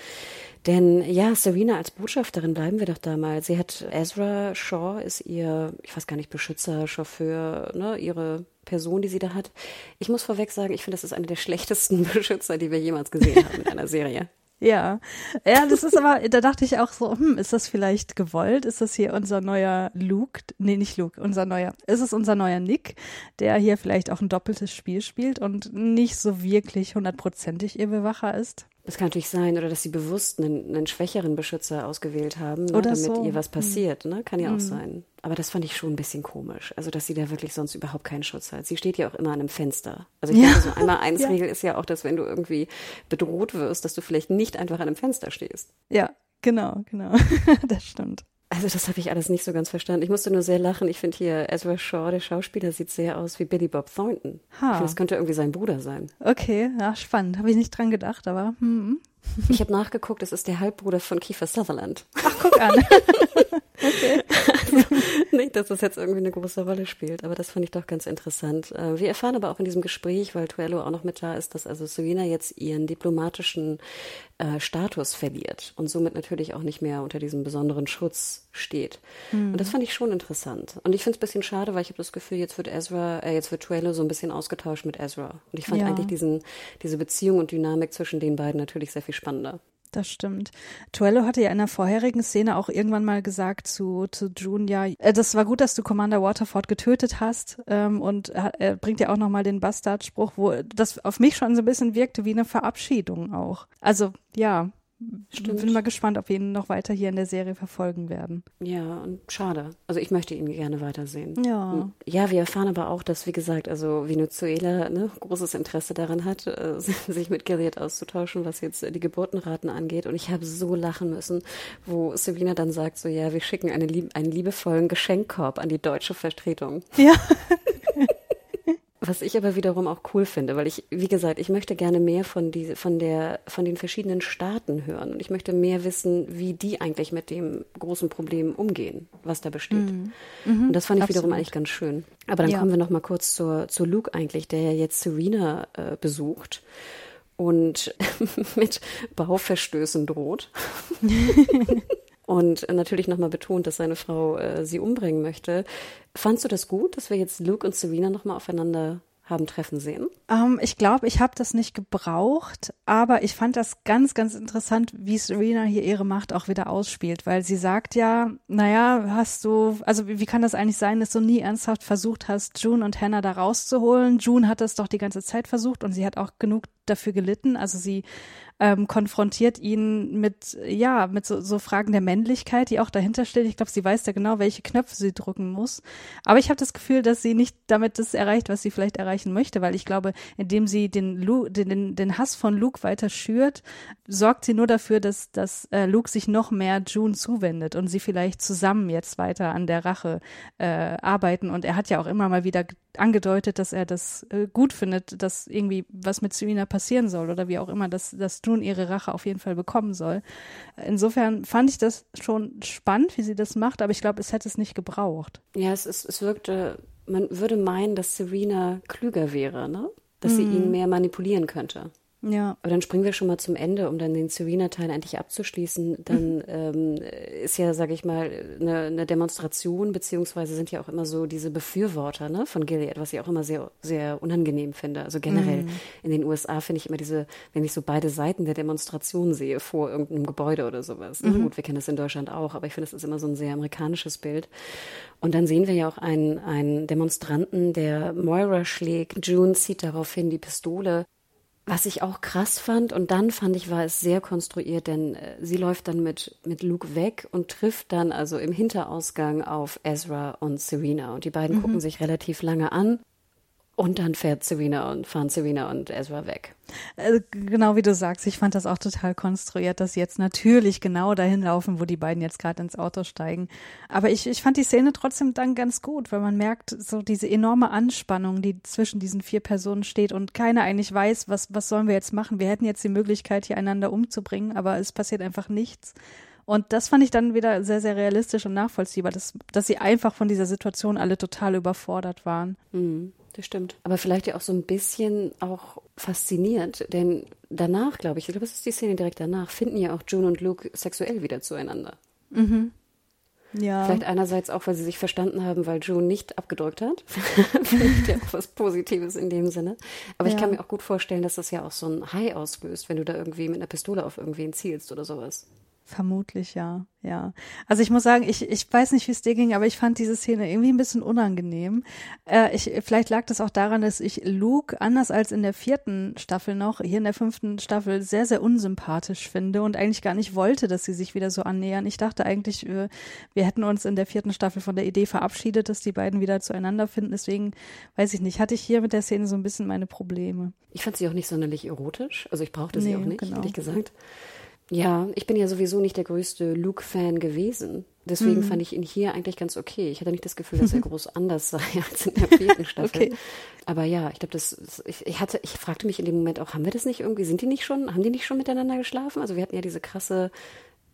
Denn ja, Serena als Botschafterin bleiben wir doch da mal. Sie hat Ezra Shaw ist ihr, ich weiß gar nicht, Beschützer, Chauffeur, ne, ihre Person, die sie da hat. Ich muss vorweg sagen, ich finde, das ist eine der [laughs] schlechtesten Beschützer, die wir jemals gesehen haben in einer [laughs] Serie. Ja, ja, das ist aber, da dachte ich auch so, hm, ist das vielleicht gewollt? Ist das hier unser neuer Luke? Nee, nicht Luke, unser neuer, ist es unser neuer Nick, der hier vielleicht auch ein doppeltes Spiel spielt und nicht so wirklich hundertprozentig ihr Bewacher ist? Das kann natürlich sein, oder dass sie bewusst einen, einen schwächeren Beschützer ausgewählt haben, ne, damit so. ihr was Hm. passiert. Ne? Kann ja auch Hm. sein. Aber das fand ich schon ein bisschen komisch. Also, dass sie da wirklich sonst überhaupt keinen Schutz hat. Sie steht ja auch immer an einem Fenster. Also, ich Ja. denke, so [laughs] einmal eins Ja. Regel ist ja auch, dass wenn du irgendwie bedroht wirst, dass du vielleicht nicht einfach an einem Fenster stehst. Ja, genau, genau. [laughs] das stimmt. Also, das habe ich alles nicht so ganz verstanden. Ich musste nur sehr lachen. Ich finde hier Ezra Shaw, der Schauspieler, sieht sehr aus wie Billy Bob Thornton. Ich Ha. finde, das könnte irgendwie sein Bruder sein. Okay, ja, spannend. Habe ich nicht dran gedacht, aber hm. Ich habe nachgeguckt, es ist der Halbbruder von Kiefer Sutherland. Ach, guck an. [laughs] Nicht, dass das jetzt irgendwie eine große Rolle spielt, aber das fand ich doch ganz interessant. Äh, Wir erfahren aber auch in diesem Gespräch, weil Tuello auch noch mit da ist, dass also Serena jetzt ihren diplomatischen äh, Status verliert und somit natürlich auch nicht mehr unter diesem besonderen Schutz steht. Und das fand ich schon interessant. Und ich finde es ein bisschen schade, weil ich habe das Gefühl, jetzt wird Ezra, äh, jetzt wird Tuello so ein bisschen ausgetauscht mit Ezra. Und ich fand Ja. eigentlich diesen, diese Beziehung und Dynamik zwischen den beiden natürlich sehr viel spannender. Das stimmt. Tuello hatte ja in der vorherigen Szene auch irgendwann mal gesagt zu, zu June, ja, äh, das war gut, dass du Commander Waterford getötet hast. Ähm, und er, bringt ja auch nochmal den Bastardspruch, wo das auf mich schon so ein bisschen wirkte wie eine Verabschiedung auch. Also ja, Stimmt. bin mal gespannt, ob wir ihn noch weiter hier in der Serie verfolgen werden. Ja, und schade. Also ich möchte ihn gerne weitersehen. Ja. Ja, wir erfahren aber auch, dass, wie gesagt, also Venezuela ne, großes Interesse daran hat, äh, [laughs] sich mit Gilead auszutauschen, was jetzt äh, die Geburtenraten angeht. Und ich habe so lachen müssen, wo Sabina dann sagt, so ja, wir schicken eine einen liebevollen Geschenkkorb an die deutsche Vertretung. Ja. [laughs] Was ich aber wiederum auch cool finde, weil ich, wie gesagt, ich möchte gerne mehr von diese, von der, von den verschiedenen Staaten hören und ich möchte mehr wissen, wie die eigentlich mit dem großen Problem umgehen, was da besteht. und das fand ich wiederum absolut. eigentlich ganz schön. Aber dann Ja. kommen wir noch mal kurz zur, zu Luke eigentlich, der ja jetzt Serena äh, besucht und [laughs] mit Bauverstößen droht. [laughs] [laughs] Und natürlich nochmal betont, dass seine Frau äh, sie umbringen möchte. Fandst du das gut, dass wir jetzt Luke und Serena nochmal aufeinander haben treffen sehen? Ähm, ich glaube, ich habe das nicht gebraucht, aber ich fand das ganz, ganz interessant, wie Serena hier ihre Macht auch wieder ausspielt, weil sie sagt ja, naja, hast du, also wie, wie kann das eigentlich sein, dass du nie ernsthaft versucht hast, June und Hannah da rauszuholen? June hat das doch die ganze Zeit versucht und sie hat auch genug dafür gelitten. Also sie ähm, konfrontiert ihn mit, ja, mit so, so Fragen der Männlichkeit, die auch dahinter stehen. Ich glaube, sie weiß ja genau, welche Knöpfe sie drücken muss. Aber ich habe das Gefühl, dass sie nicht damit das erreicht, was sie vielleicht erreichen möchte, weil ich glaube, indem sie den, Lu den, den, den Hass von Luke weiter schürt, sorgt sie nur dafür, dass, dass äh, Luke sich noch mehr June zuwendet und sie vielleicht zusammen jetzt weiter an der Rache äh, arbeiten. Und er hat ja auch immer mal wieder angedeutet, dass er das äh, gut findet, dass irgendwie was mit Serena passieren soll oder wie auch immer, dass, dass June ihre Rache auf jeden Fall bekommen soll. Insofern fand ich das schon spannend, wie sie das macht, aber ich glaube, es hätte es nicht gebraucht. Ja, es, ist, es wirkte, man würde meinen, dass Serena klüger wäre, ne? Dass sie ihn mehr manipulieren könnte. Ja. Aber dann springen wir schon mal zum Ende, um dann den Serena-Teil endlich abzuschließen. Dann [laughs] ähm, ist ja, sage ich mal, eine, eine Demonstration, beziehungsweise sind ja auch immer so diese Befürworter ne, von Gilead, was ich auch immer sehr, sehr unangenehm finde. Also generell in den USA finde ich immer diese, wenn ich so beide Seiten der Demonstration sehe vor irgendeinem Gebäude oder sowas. Ne? Gut, wir kennen das in Deutschland auch, aber ich finde, es ist immer so ein sehr amerikanisches Bild. Und dann sehen wir ja auch einen, einen Demonstranten, der Moira schlägt. June zieht daraufhin die Pistole. Was ich auch krass fand, und dann fand ich, war es sehr konstruiert, denn äh, sie läuft dann mit, mit Luke weg und trifft dann also im Hinterausgang auf Ezra und Serena. Und die beiden gucken sich relativ lange an. Und dann fährt Serena und fahren Serena und Ezra weg. Also, genau wie du sagst, ich fand das auch total konstruiert, dass sie jetzt natürlich genau dahin laufen, wo die beiden jetzt gerade ins Auto steigen. Aber ich, ich fand die Szene trotzdem dann ganz gut, weil man merkt so diese enorme Anspannung, die zwischen diesen vier Personen steht und keiner eigentlich weiß, was, was sollen wir jetzt machen. Wir hätten jetzt die Möglichkeit, hier einander umzubringen, aber es passiert einfach nichts. Und das fand ich dann wieder sehr, sehr realistisch und nachvollziehbar, dass, dass sie einfach von dieser Situation alle total überfordert waren. Mhm. Das stimmt. Aber vielleicht ja auch so ein bisschen auch fasziniert, denn danach, glaube ich, ich glaube, es ist die Szene direkt danach, finden ja auch June und Luke sexuell wieder zueinander. Mhm. Ja. Vielleicht einerseits auch, weil sie sich verstanden haben, weil June nicht abgedrückt hat. [laughs] Vielleicht ja auch was Positives in dem Sinne. Aber ja. ich kann mir auch gut vorstellen, dass das ja auch so ein High auslöst, wenn du da irgendwie mit einer Pistole auf irgendwen zielst oder sowas. Vermutlich ja, ja. Also ich muss sagen, ich, ich weiß nicht, wie es dir ging, aber ich fand diese Szene irgendwie ein bisschen unangenehm. Äh, ich, vielleicht lag das auch daran, dass ich Luke anders als in der vierten Staffel noch, hier in der fünften Staffel sehr, sehr unsympathisch finde und eigentlich gar nicht wollte, dass sie sich wieder so annähern. Ich dachte eigentlich, wir, wir hätten uns in der vierten Staffel von der Idee verabschiedet, dass die beiden wieder zueinander finden. Deswegen, weiß ich nicht, hatte ich hier mit der Szene so ein bisschen meine Probleme. Ich fand sie auch nicht sonderlich erotisch. Also ich brauchte sie nee, auch nicht, genau. ehrlich gesagt. Ja, ich bin ja sowieso nicht der größte Luke-Fan gewesen. Deswegen mhm. fand ich ihn hier eigentlich ganz okay. Ich hatte nicht das Gefühl, dass er [laughs] groß anders sei als in der vierten [laughs] Staffel. okay. Aber ja, ich glaube, das, ich, ich hatte, ich fragte mich in dem Moment auch, haben wir das nicht irgendwie, sind die nicht schon, haben die nicht schon miteinander geschlafen? Also wir hatten ja diese krasse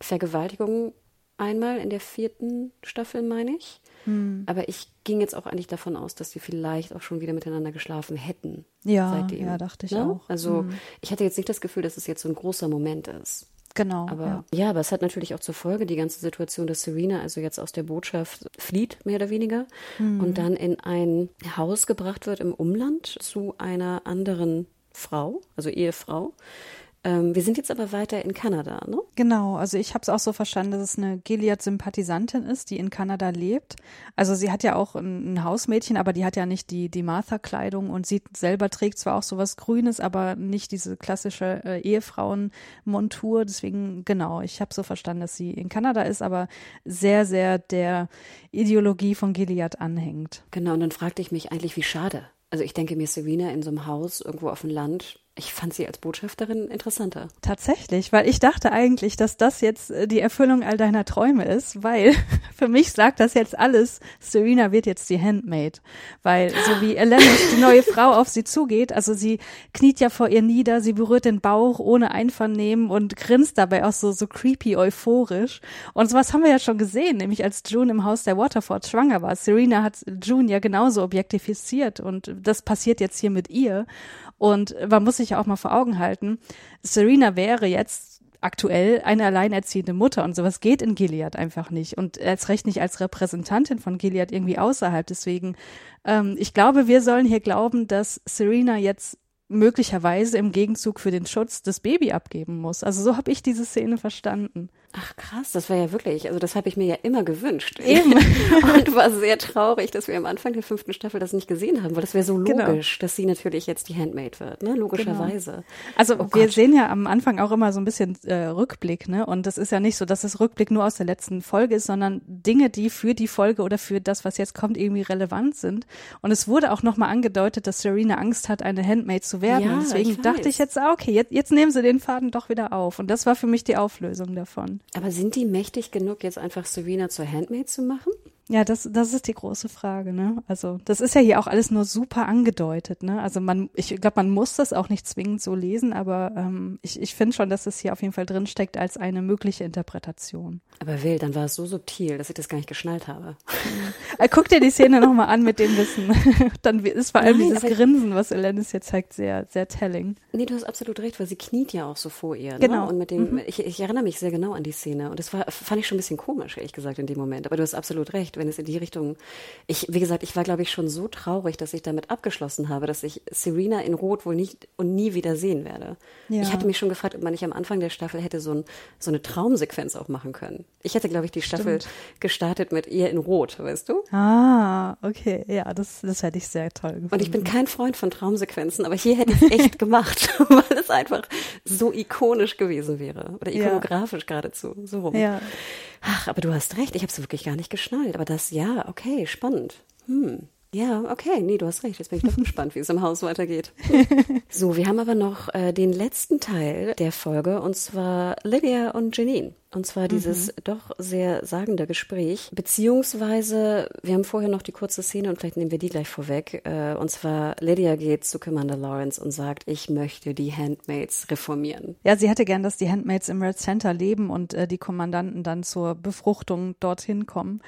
Vergewaltigung einmal in der vierten Staffel, meine ich. Mhm. Aber ich ging jetzt auch eigentlich davon aus, dass die vielleicht auch schon wieder miteinander geschlafen hätten. Ja, seitdem. ja, dachte ich ja? Ne? auch. Also mhm. ich hatte jetzt nicht das Gefühl, dass es jetzt so ein großer Moment ist. Genau. Aber ja. ja. aber es hat natürlich auch zur Folge die ganze Situation, dass Serena also jetzt aus der Botschaft flieht, mehr oder weniger, mhm. und dann in ein Haus gebracht wird im Umland zu einer anderen Frau, also Ehefrau, wir sind jetzt aber weiter in Kanada, ne? Genau, also ich habe es auch so verstanden, dass es eine Gilead-Sympathisantin ist, die in Kanada lebt. Also sie hat ja auch ein, ein Hausmädchen, aber die hat ja nicht die, die Martha-Kleidung und sie selber trägt zwar auch sowas Grünes, aber nicht diese klassische äh, Ehefrauen-Montur. Deswegen, genau, ich habe so verstanden, dass sie in Kanada ist, aber sehr, sehr der Ideologie von Gilead anhängt. Genau, und dann fragte ich mich eigentlich, wie schade. Also ich denke mir, Serena in so einem Haus irgendwo auf dem Land ich fand sie als Botschafterin interessanter. Tatsächlich, weil ich dachte eigentlich, dass das jetzt äh, die Erfüllung all deiner Träume ist, weil [laughs] für mich sagt das jetzt alles, Serena wird jetzt die Handmaid. Weil so wie [gasps] Elenis, die neue Frau, auf sie zugeht, also sie kniet ja vor ihr nieder, sie berührt den Bauch ohne Einvernehmen und grinst dabei auch so, so creepy euphorisch. Und sowas haben wir ja schon gesehen, nämlich als June im Haus der Waterford schwanger war. Serena hat June ja genauso objektifiziert und das passiert jetzt hier mit ihr. Und man muss sich ja auch mal vor Augen halten, Serena wäre jetzt aktuell eine alleinerziehende Mutter und sowas geht in Gilead einfach nicht und als recht nicht als Repräsentantin von Gilead irgendwie außerhalb. Deswegen, ähm, ich glaube, wir sollen hier glauben, dass Serena jetzt möglicherweise im Gegenzug für den Schutz das Baby abgeben muss. Also so habe ich diese Szene verstanden. Ach krass, das war ja wirklich, also das habe ich mir ja immer gewünscht. Eben. [laughs] und war sehr traurig, dass wir am Anfang der fünften Staffel das nicht gesehen haben, weil das wäre so genau. logisch, genau. dass sie natürlich jetzt die Handmaid wird, ne? Logischerweise. Genau. Also oh wir Gott. sehen ja am Anfang auch immer so ein bisschen äh, Rückblick, ne? Und das ist ja nicht so, dass das Rückblick nur aus der letzten Folge ist, sondern Dinge, die für die Folge oder für das, was jetzt kommt, irgendwie relevant sind. Und es wurde auch nochmal angedeutet, dass Serena Angst hat, eine Handmaid zu werden. Ja, deswegen ich dachte ich jetzt, ah, okay, jetzt, jetzt nehmen sie den Faden doch wieder auf. Und das war für mich die Auflösung davon. Aber sind die mächtig genug, jetzt einfach Serena zur Handmaid zu machen? Ja, das, das ist die große Frage, ne? Also, das ist ja hier auch alles nur super angedeutet, ne? Also man, ich glaube, man muss das auch nicht zwingend so lesen, aber ähm, ich, ich finde schon, dass es hier auf jeden Fall drinsteckt als eine mögliche Interpretation. Aber wild, dann war es so subtil, dass ich das gar nicht geschnallt habe. [laughs] äh, guck dir die Szene nochmal an mit dem Wissen. [laughs] dann ist vor allem Nein, dieses Grinsen, was Elenis hier zeigt, sehr, sehr telling. Nee, du hast absolut recht, weil sie kniet ja auch so vor ihr. Ne? Genau. Und mit dem, mhm. ich, ich erinnere mich sehr genau an die Szene. Und das war, fand ich schon ein bisschen komisch, ehrlich gesagt, in dem Moment. Aber du hast absolut recht wenn es in die Richtung, ich, wie gesagt, ich war, glaube ich, schon so traurig, dass ich damit abgeschlossen habe, dass ich Serena in Rot wohl nicht und nie wieder sehen werde. Ja. Ich hatte mich schon gefragt, ob man nicht am Anfang der Staffel hätte so, ein, so eine Traumsequenz auch machen können. Ich hätte, glaube ich, die Staffel Stimmt. gestartet mit ihr in Rot, weißt du? Ah, okay. Ja, das, das hätte ich sehr toll gefunden. Und ich bin kein Freund von Traumsequenzen, aber hier hätte ich es echt [laughs] gemacht, [laughs] weil es einfach so ikonisch gewesen wäre. Oder ikonografisch ja. geradezu. So rum. Ja. Ach, aber du hast recht, ich habe es wirklich gar nicht geschnallt. Aber das, ja, okay, spannend. Hm. Ja, okay, nee, du hast recht. Jetzt bin ich doch [laughs] gespannt, wie es im Haus weitergeht. [laughs] so, wir haben aber noch äh, den letzten Teil der Folge und zwar Lydia und Janine. Und zwar dieses mhm. doch sehr sagende Gespräch. Beziehungsweise, wir haben vorher noch die kurze Szene und vielleicht nehmen wir die gleich vorweg. Äh, und zwar Lydia geht zu Commander Lawrence und sagt, ich möchte die Handmaids reformieren. Ja, sie hätte gern, dass die Handmaids im Red Center leben und äh, die Kommandanten dann zur Befruchtung dorthin kommen.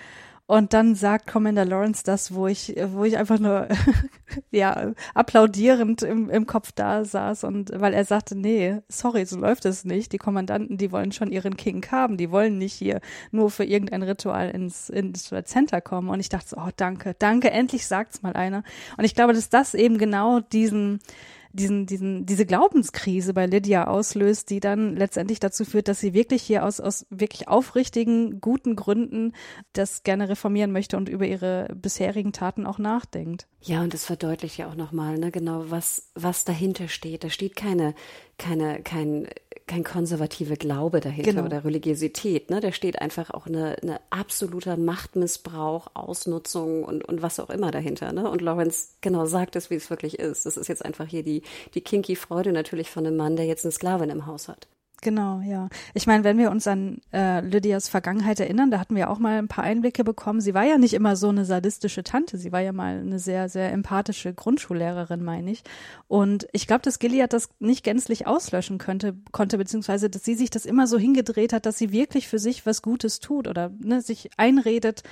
Und dann sagt Commander Lawrence das, wo ich, wo ich einfach nur, [laughs] ja, applaudierend im, im Kopf da saß und weil er sagte, nee, sorry, so läuft es nicht. Die Kommandanten, die wollen schon ihren King haben. Die wollen nicht hier nur für irgendein Ritual ins, ins Center kommen. Und ich dachte so, oh, danke, danke, endlich sagt's mal einer. Und ich glaube, dass das eben genau diesen, diesen, diesen, diese Glaubenskrise bei Lydia auslöst, die dann letztendlich dazu führt, dass sie wirklich hier aus, aus wirklich aufrichtigen, guten Gründen das gerne reformieren möchte und über ihre bisherigen Taten auch nachdenkt. Ja, und es verdeutlicht ja auch nochmal, ne, genau, was, was dahinter steht. Da steht keine, keine, kein, kein konservativer Glaube dahinter genau. oder Religiosität. Ne? Da steht einfach auch eine, eine absoluter Machtmissbrauch, Ausnutzung und, und was auch immer dahinter. Ne? Und Lawrence genau sagt es, wie es wirklich ist. Das ist jetzt einfach hier die, die kinky Freude natürlich von einem Mann, der jetzt eine Sklavin im Haus hat. Genau, ja. Ich meine, wenn wir uns an äh, Lydias Vergangenheit erinnern, da hatten wir auch mal ein paar Einblicke bekommen. Sie war ja nicht immer so eine sadistische Tante. Sie war ja mal eine sehr, sehr empathische Grundschullehrerin, meine ich. Und ich glaube, dass Gilead das nicht gänzlich auslöschen könnte, konnte, beziehungsweise, dass sie sich das immer so hingedreht hat, dass sie wirklich für sich was Gutes tut oder ne, sich einredet.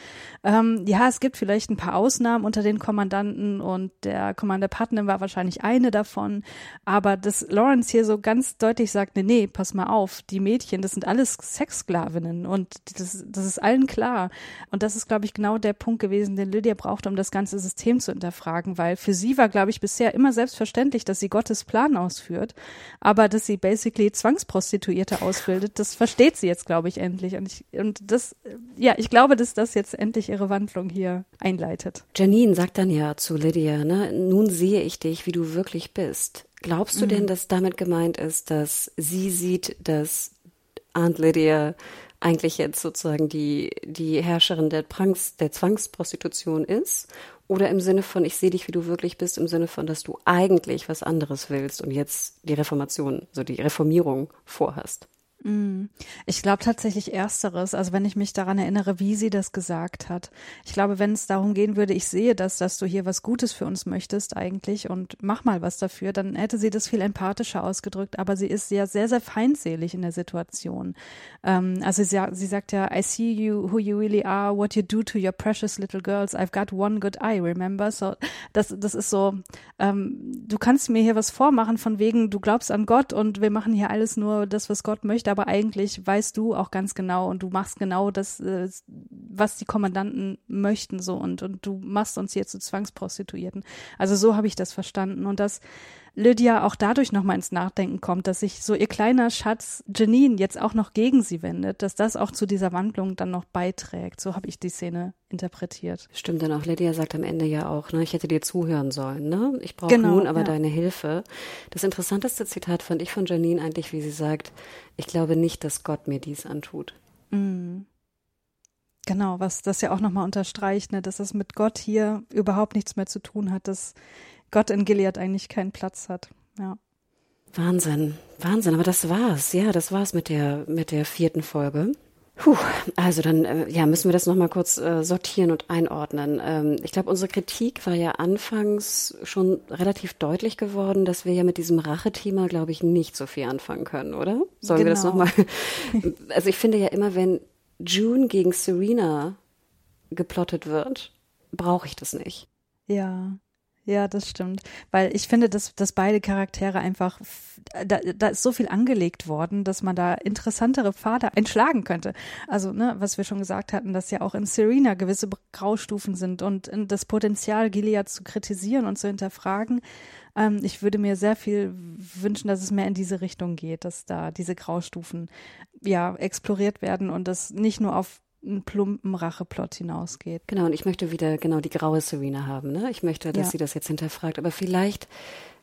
Ähm, ja, es gibt vielleicht ein paar Ausnahmen unter den Kommandanten und der Commander Putnam war wahrscheinlich eine davon. Aber dass Lawrence hier so ganz deutlich sagt, nee, nee, pass mal auf, die Mädchen, das sind alles Sexsklavinnen und das, das ist allen klar. Und das ist, glaube ich, genau der Punkt gewesen, den Lydia brauchte, um das ganze System zu hinterfragen, weil für sie war, glaube ich, bisher immer selbstverständlich, dass sie Gottes Plan ausführt, aber dass sie basically Zwangsprostituierte ausbildet, das versteht sie jetzt, glaube ich, endlich. Und, ich, und das, ja, ich glaube, dass das jetzt endlich ihre Wandlung hier einleitet. Janine sagt dann ja zu Lydia, ne, nun sehe ich dich, wie du wirklich bist. Glaubst du mhm. denn, dass damit gemeint ist, dass sie sieht, dass Aunt Lydia eigentlich jetzt sozusagen die, die Herrscherin der, Pranks, der Zwangsprostitution ist? Oder im Sinne von, ich sehe dich, wie du wirklich bist, im Sinne von, dass du eigentlich was anderes willst und jetzt die Reformation, so die Reformierung vorhast? Mm. Ich glaube tatsächlich ersteres, also wenn ich mich daran erinnere, wie sie das gesagt hat. Ich glaube, wenn es darum gehen würde, ich sehe das, dass du hier was Gutes für uns möchtest eigentlich und mach mal was dafür, dann hätte sie das viel empathischer ausgedrückt, aber sie ist ja sehr, sehr feindselig in der Situation. Ähm, also sie, sie sagt ja, I see you who you really are, what you do to your precious little girls, I've got one good eye, remember? So, das, das ist so, ähm, du kannst mir hier was vormachen von wegen, du glaubst an Gott und wir machen hier alles nur das, was Gott möchte, aber eigentlich weißt du auch ganz genau und du machst genau das, äh, was die Kommandanten möchten so und, und du machst uns hier zu Zwangsprostituierten. Also so habe ich das verstanden und das Lydia auch dadurch nochmal ins Nachdenken kommt, dass sich so ihr kleiner Schatz Janine jetzt auch noch gegen sie wendet, dass das auch zu dieser Wandlung dann noch beiträgt. So habe ich die Szene interpretiert. Stimmt dann auch. Lydia sagt am Ende ja auch, ne, ich hätte dir zuhören sollen, ne? Ich brauche genau, nun aber ja. deine Hilfe. Das interessanteste Zitat fand ich von Janine eigentlich, wie sie sagt, ich glaube nicht, dass Gott mir dies antut. Mhm. Genau, was das ja auch nochmal unterstreicht, ne, dass es mit Gott hier überhaupt nichts mehr zu tun hat, dass Gott in Gilead eigentlich keinen Platz hat. Ja. Wahnsinn, Wahnsinn, aber das war's. Ja, das war's mit der mit der vierten Folge. Puh, also dann äh, ja, müssen wir das nochmal kurz äh, sortieren und einordnen. Ähm, ich glaube, unsere Kritik war ja anfangs schon relativ deutlich geworden, dass wir ja mit diesem Rachethema, glaube ich, nicht so viel anfangen können, oder? Sollen genau. wir das nochmal? [laughs] Also ich finde ja immer, wenn June gegen Serena geplottet wird, brauche ich das nicht. Ja. Ja, das stimmt. Weil ich finde, dass, dass beide Charaktere einfach, da, da ist so viel angelegt worden, dass man da interessantere Pfade einschlagen könnte. Also, ne, was wir schon gesagt hatten, dass ja auch in Serena gewisse Graustufen sind und das Potenzial, Gilead zu kritisieren und zu hinterfragen. Ähm, ich würde mir sehr viel wünschen, dass es mehr in diese Richtung geht, dass da diese Graustufen ja exploriert werden und das nicht nur auf einen plumpen Racheplot hinausgeht. Genau, und ich möchte wieder genau die graue Serena haben. Ne? Ich möchte, dass ja. sie das jetzt hinterfragt. Aber vielleicht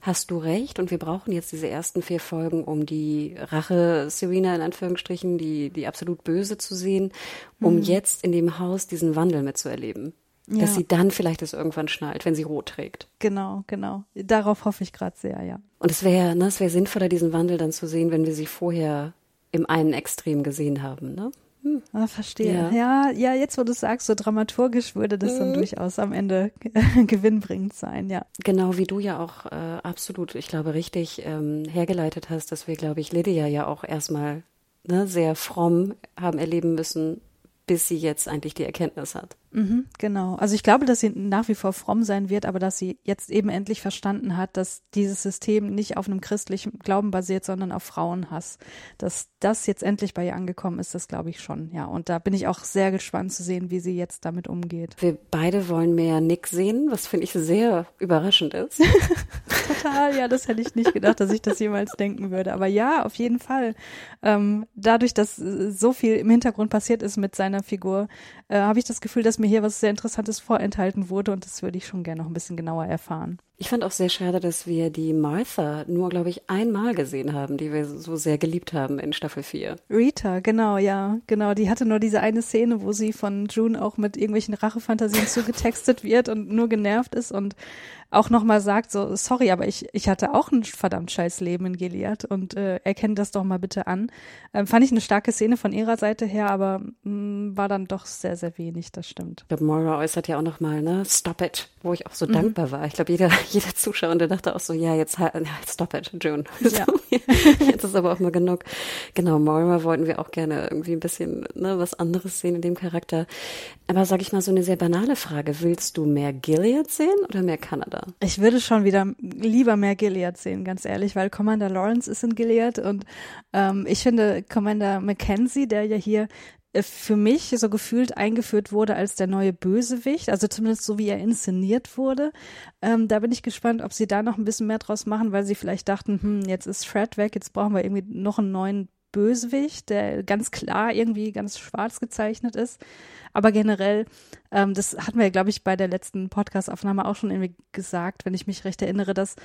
hast du recht und wir brauchen jetzt diese ersten vier Folgen, um die Rache Serena in Anführungsstrichen, die, die absolut böse zu sehen, um mhm. jetzt in dem Haus diesen Wandel mitzuerleben. Ja. Dass sie dann vielleicht es irgendwann schnallt, wenn sie rot trägt. Genau, genau. Darauf hoffe ich gerade sehr, ja. Und es wäre, ne, es wäre sinnvoller, diesen Wandel dann zu sehen, wenn wir sie vorher im einen Extrem gesehen haben, ne? Hm. Ah, verstehe. Ja. ja. ja, jetzt wo du sagst, so dramaturgisch würde das mhm. dann durchaus am Ende [laughs] gewinnbringend sein, ja. Genau, wie du ja auch äh, absolut, ich glaube, richtig ähm, hergeleitet hast, dass wir, glaube ich, Lydia ja auch erstmal ne, sehr fromm haben erleben müssen, bis sie jetzt eigentlich die Erkenntnis hat. Mhm, genau. Also ich glaube, dass sie nach wie vor fromm sein wird, aber dass sie jetzt eben endlich verstanden hat, dass dieses System nicht auf einem christlichen Glauben basiert, sondern auf Frauenhass. Dass das jetzt endlich bei ihr angekommen ist, das glaube ich schon, ja. Und da bin ich auch sehr gespannt zu sehen, wie sie jetzt damit umgeht. Wir beide wollen mehr Nick sehen, was finde ich sehr überraschend ist. [laughs] [laughs] Total, ja, das hätte ich nicht gedacht, dass ich das jemals denken würde. Aber ja, auf jeden Fall. Ähm, dadurch, dass so viel im Hintergrund passiert ist mit seiner Figur, äh, habe ich das Gefühl, dass mir hier was sehr Interessantes vorenthalten wurde und das würde ich schon gerne noch ein bisschen genauer erfahren. Ich fand auch sehr schade, dass wir die Martha nur, glaube ich, einmal gesehen haben, die wir so sehr geliebt haben in Staffel 4. Rita, genau, ja, genau. Die hatte nur diese eine Szene, wo sie von June auch mit irgendwelchen Rachefantasien [laughs] zugetextet wird und nur genervt ist und auch nochmal sagt, so, sorry, aber ich, ich hatte auch ein verdammt scheiß Leben in Gilead und äh, erkennt das doch mal bitte an. Ähm, fand ich eine starke Szene von ihrer Seite her, aber mh, mm, war dann doch sehr, sehr wenig, das stimmt. Ich glaube, Moira äußert ja auch nochmal, ne, stop it, wo ich auch so mhm. dankbar war. Ich glaube, jeder, [laughs] jeder Zuschauer dachte auch so, ja, jetzt halt, stop it, June. [laughs] Ja. jetzt ist aber auch mal genug. Genau, Moira wollten wir auch gerne irgendwie ein bisschen ne, was anderes sehen in dem Charakter. Aber sag ich mal so eine sehr banale Frage. Willst du mehr Gilead sehen oder mehr Kanada? Ich würde schon wieder lieber mehr Gilead sehen, ganz ehrlich, weil Commander Lawrence ist in Gilead und ähm, ich finde Commander Mackenzie, der ja hier äh, für mich so gefühlt eingeführt wurde als der neue Bösewicht, also zumindest so wie er inszeniert wurde. Ähm, da bin ich gespannt, ob sie da noch ein bisschen mehr draus machen, weil sie vielleicht dachten, hm, jetzt ist Fred weg, jetzt brauchen wir irgendwie noch einen neuen Bösewicht, der ganz klar irgendwie ganz schwarz gezeichnet ist. Aber generell, ähm, das hatten wir, glaube ich, bei der letzten Podcast-Aufnahme auch schon irgendwie gesagt, wenn ich mich recht erinnere, dass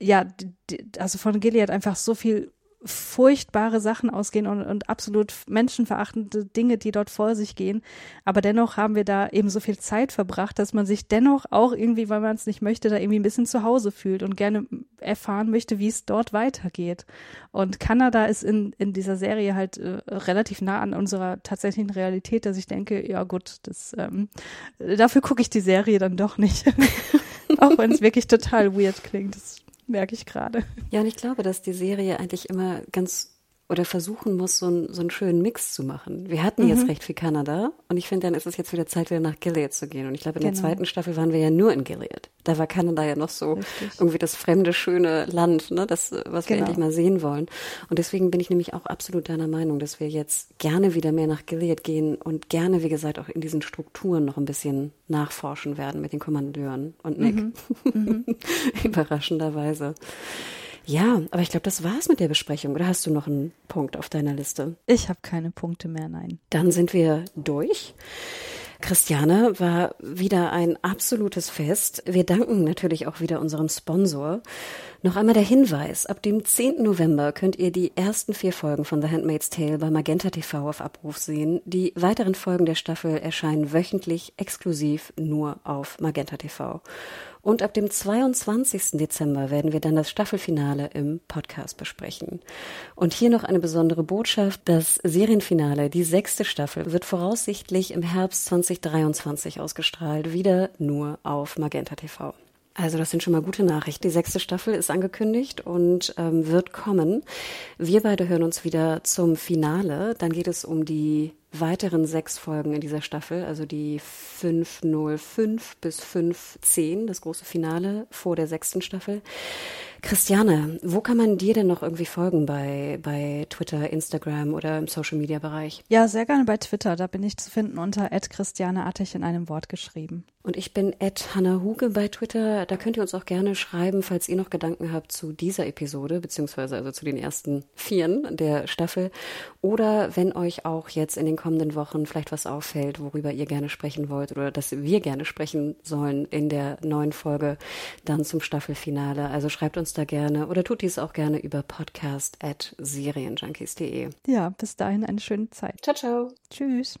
ja, die, also von Gilead einfach so viel furchtbare Sachen ausgehen und, und absolut menschenverachtende Dinge, die dort vor sich gehen. Aber dennoch haben wir da eben so viel Zeit verbracht, dass man sich dennoch auch irgendwie, weil man es nicht möchte, da irgendwie ein bisschen zu Hause fühlt und gerne erfahren möchte, wie es dort weitergeht. Und Kanada ist in, in dieser Serie halt äh, relativ nah an unserer tatsächlichen Realität, dass ich denke, ja gut, das ähm, dafür gucke ich die Serie dann doch nicht. [laughs] auch wenn es wirklich total weird klingt. Das merke ich gerade. Ja, und ich glaube, dass die Serie eigentlich immer ganz oder versuchen muss, so, ein, so einen schönen Mix zu machen. Wir hatten mhm. jetzt recht viel Kanada und ich finde, dann ist es jetzt wieder Zeit, wieder nach Gilead zu gehen. Und ich glaube, in genau. der zweiten Staffel waren wir ja nur in Gilead. Da war Kanada ja noch so Richtig. irgendwie das fremde, schöne Land, ne, das, was wir genau. endlich mal sehen wollen. Und deswegen bin ich nämlich auch absolut deiner Meinung, dass wir jetzt gerne wieder mehr nach Gilead gehen und gerne, wie gesagt, auch in diesen Strukturen noch ein bisschen nachforschen werden mit den Kommandeuren und Nick. Mhm. Mhm. [laughs] Überraschenderweise. Ja, aber ich glaube, das war's mit der Besprechung. Oder hast du noch einen Punkt auf deiner Liste? Ich habe keine Punkte mehr, nein. Dann sind wir durch. Christiane war wieder ein absolutes Fest. Wir danken natürlich auch wieder unserem Sponsor. Noch einmal der Hinweis, ab dem 10. November könnt ihr die ersten vier Folgen von The Handmaid's Tale bei Magenta TV auf Abruf sehen. Die weiteren Folgen der Staffel erscheinen wöchentlich exklusiv nur auf Magenta TV. Und ab dem 22. Dezember werden wir dann das Staffelfinale im Podcast besprechen. Und hier noch eine besondere Botschaft. Das Serienfinale, die sechste Staffel, wird voraussichtlich im Herbst 2023 ausgestrahlt. Wieder nur auf Magenta TV. Also das sind schon mal gute Nachrichten. Die sechste Staffel ist angekündigt und ähm, wird kommen. Wir beide hören uns wieder zum Finale. Dann geht es um die weiteren sechs Folgen in dieser Staffel, also die 505 bis 510, das große Finale vor der sechsten Staffel. Christiane, wo kann man dir denn noch irgendwie folgen bei, bei Twitter, Instagram oder im Social Media Bereich? Ja, sehr gerne bei Twitter. Da bin ich zu finden unter Christiane Attich in einem Wort geschrieben. Und ich bin Hanna Huge bei Twitter. Da könnt ihr uns auch gerne schreiben, falls ihr noch Gedanken habt zu dieser Episode, beziehungsweise also zu den ersten Vieren der Staffel. Oder wenn euch auch jetzt in den kommenden Wochen vielleicht was auffällt, worüber ihr gerne sprechen wollt oder dass wir gerne sprechen sollen in der neuen Folge dann zum Staffelfinale. Also schreibt uns da gerne oder tut dies auch gerne über podcast at serienjunkies.de. Ja, bis dahin eine schöne Zeit. Ciao, ciao. Tschüss.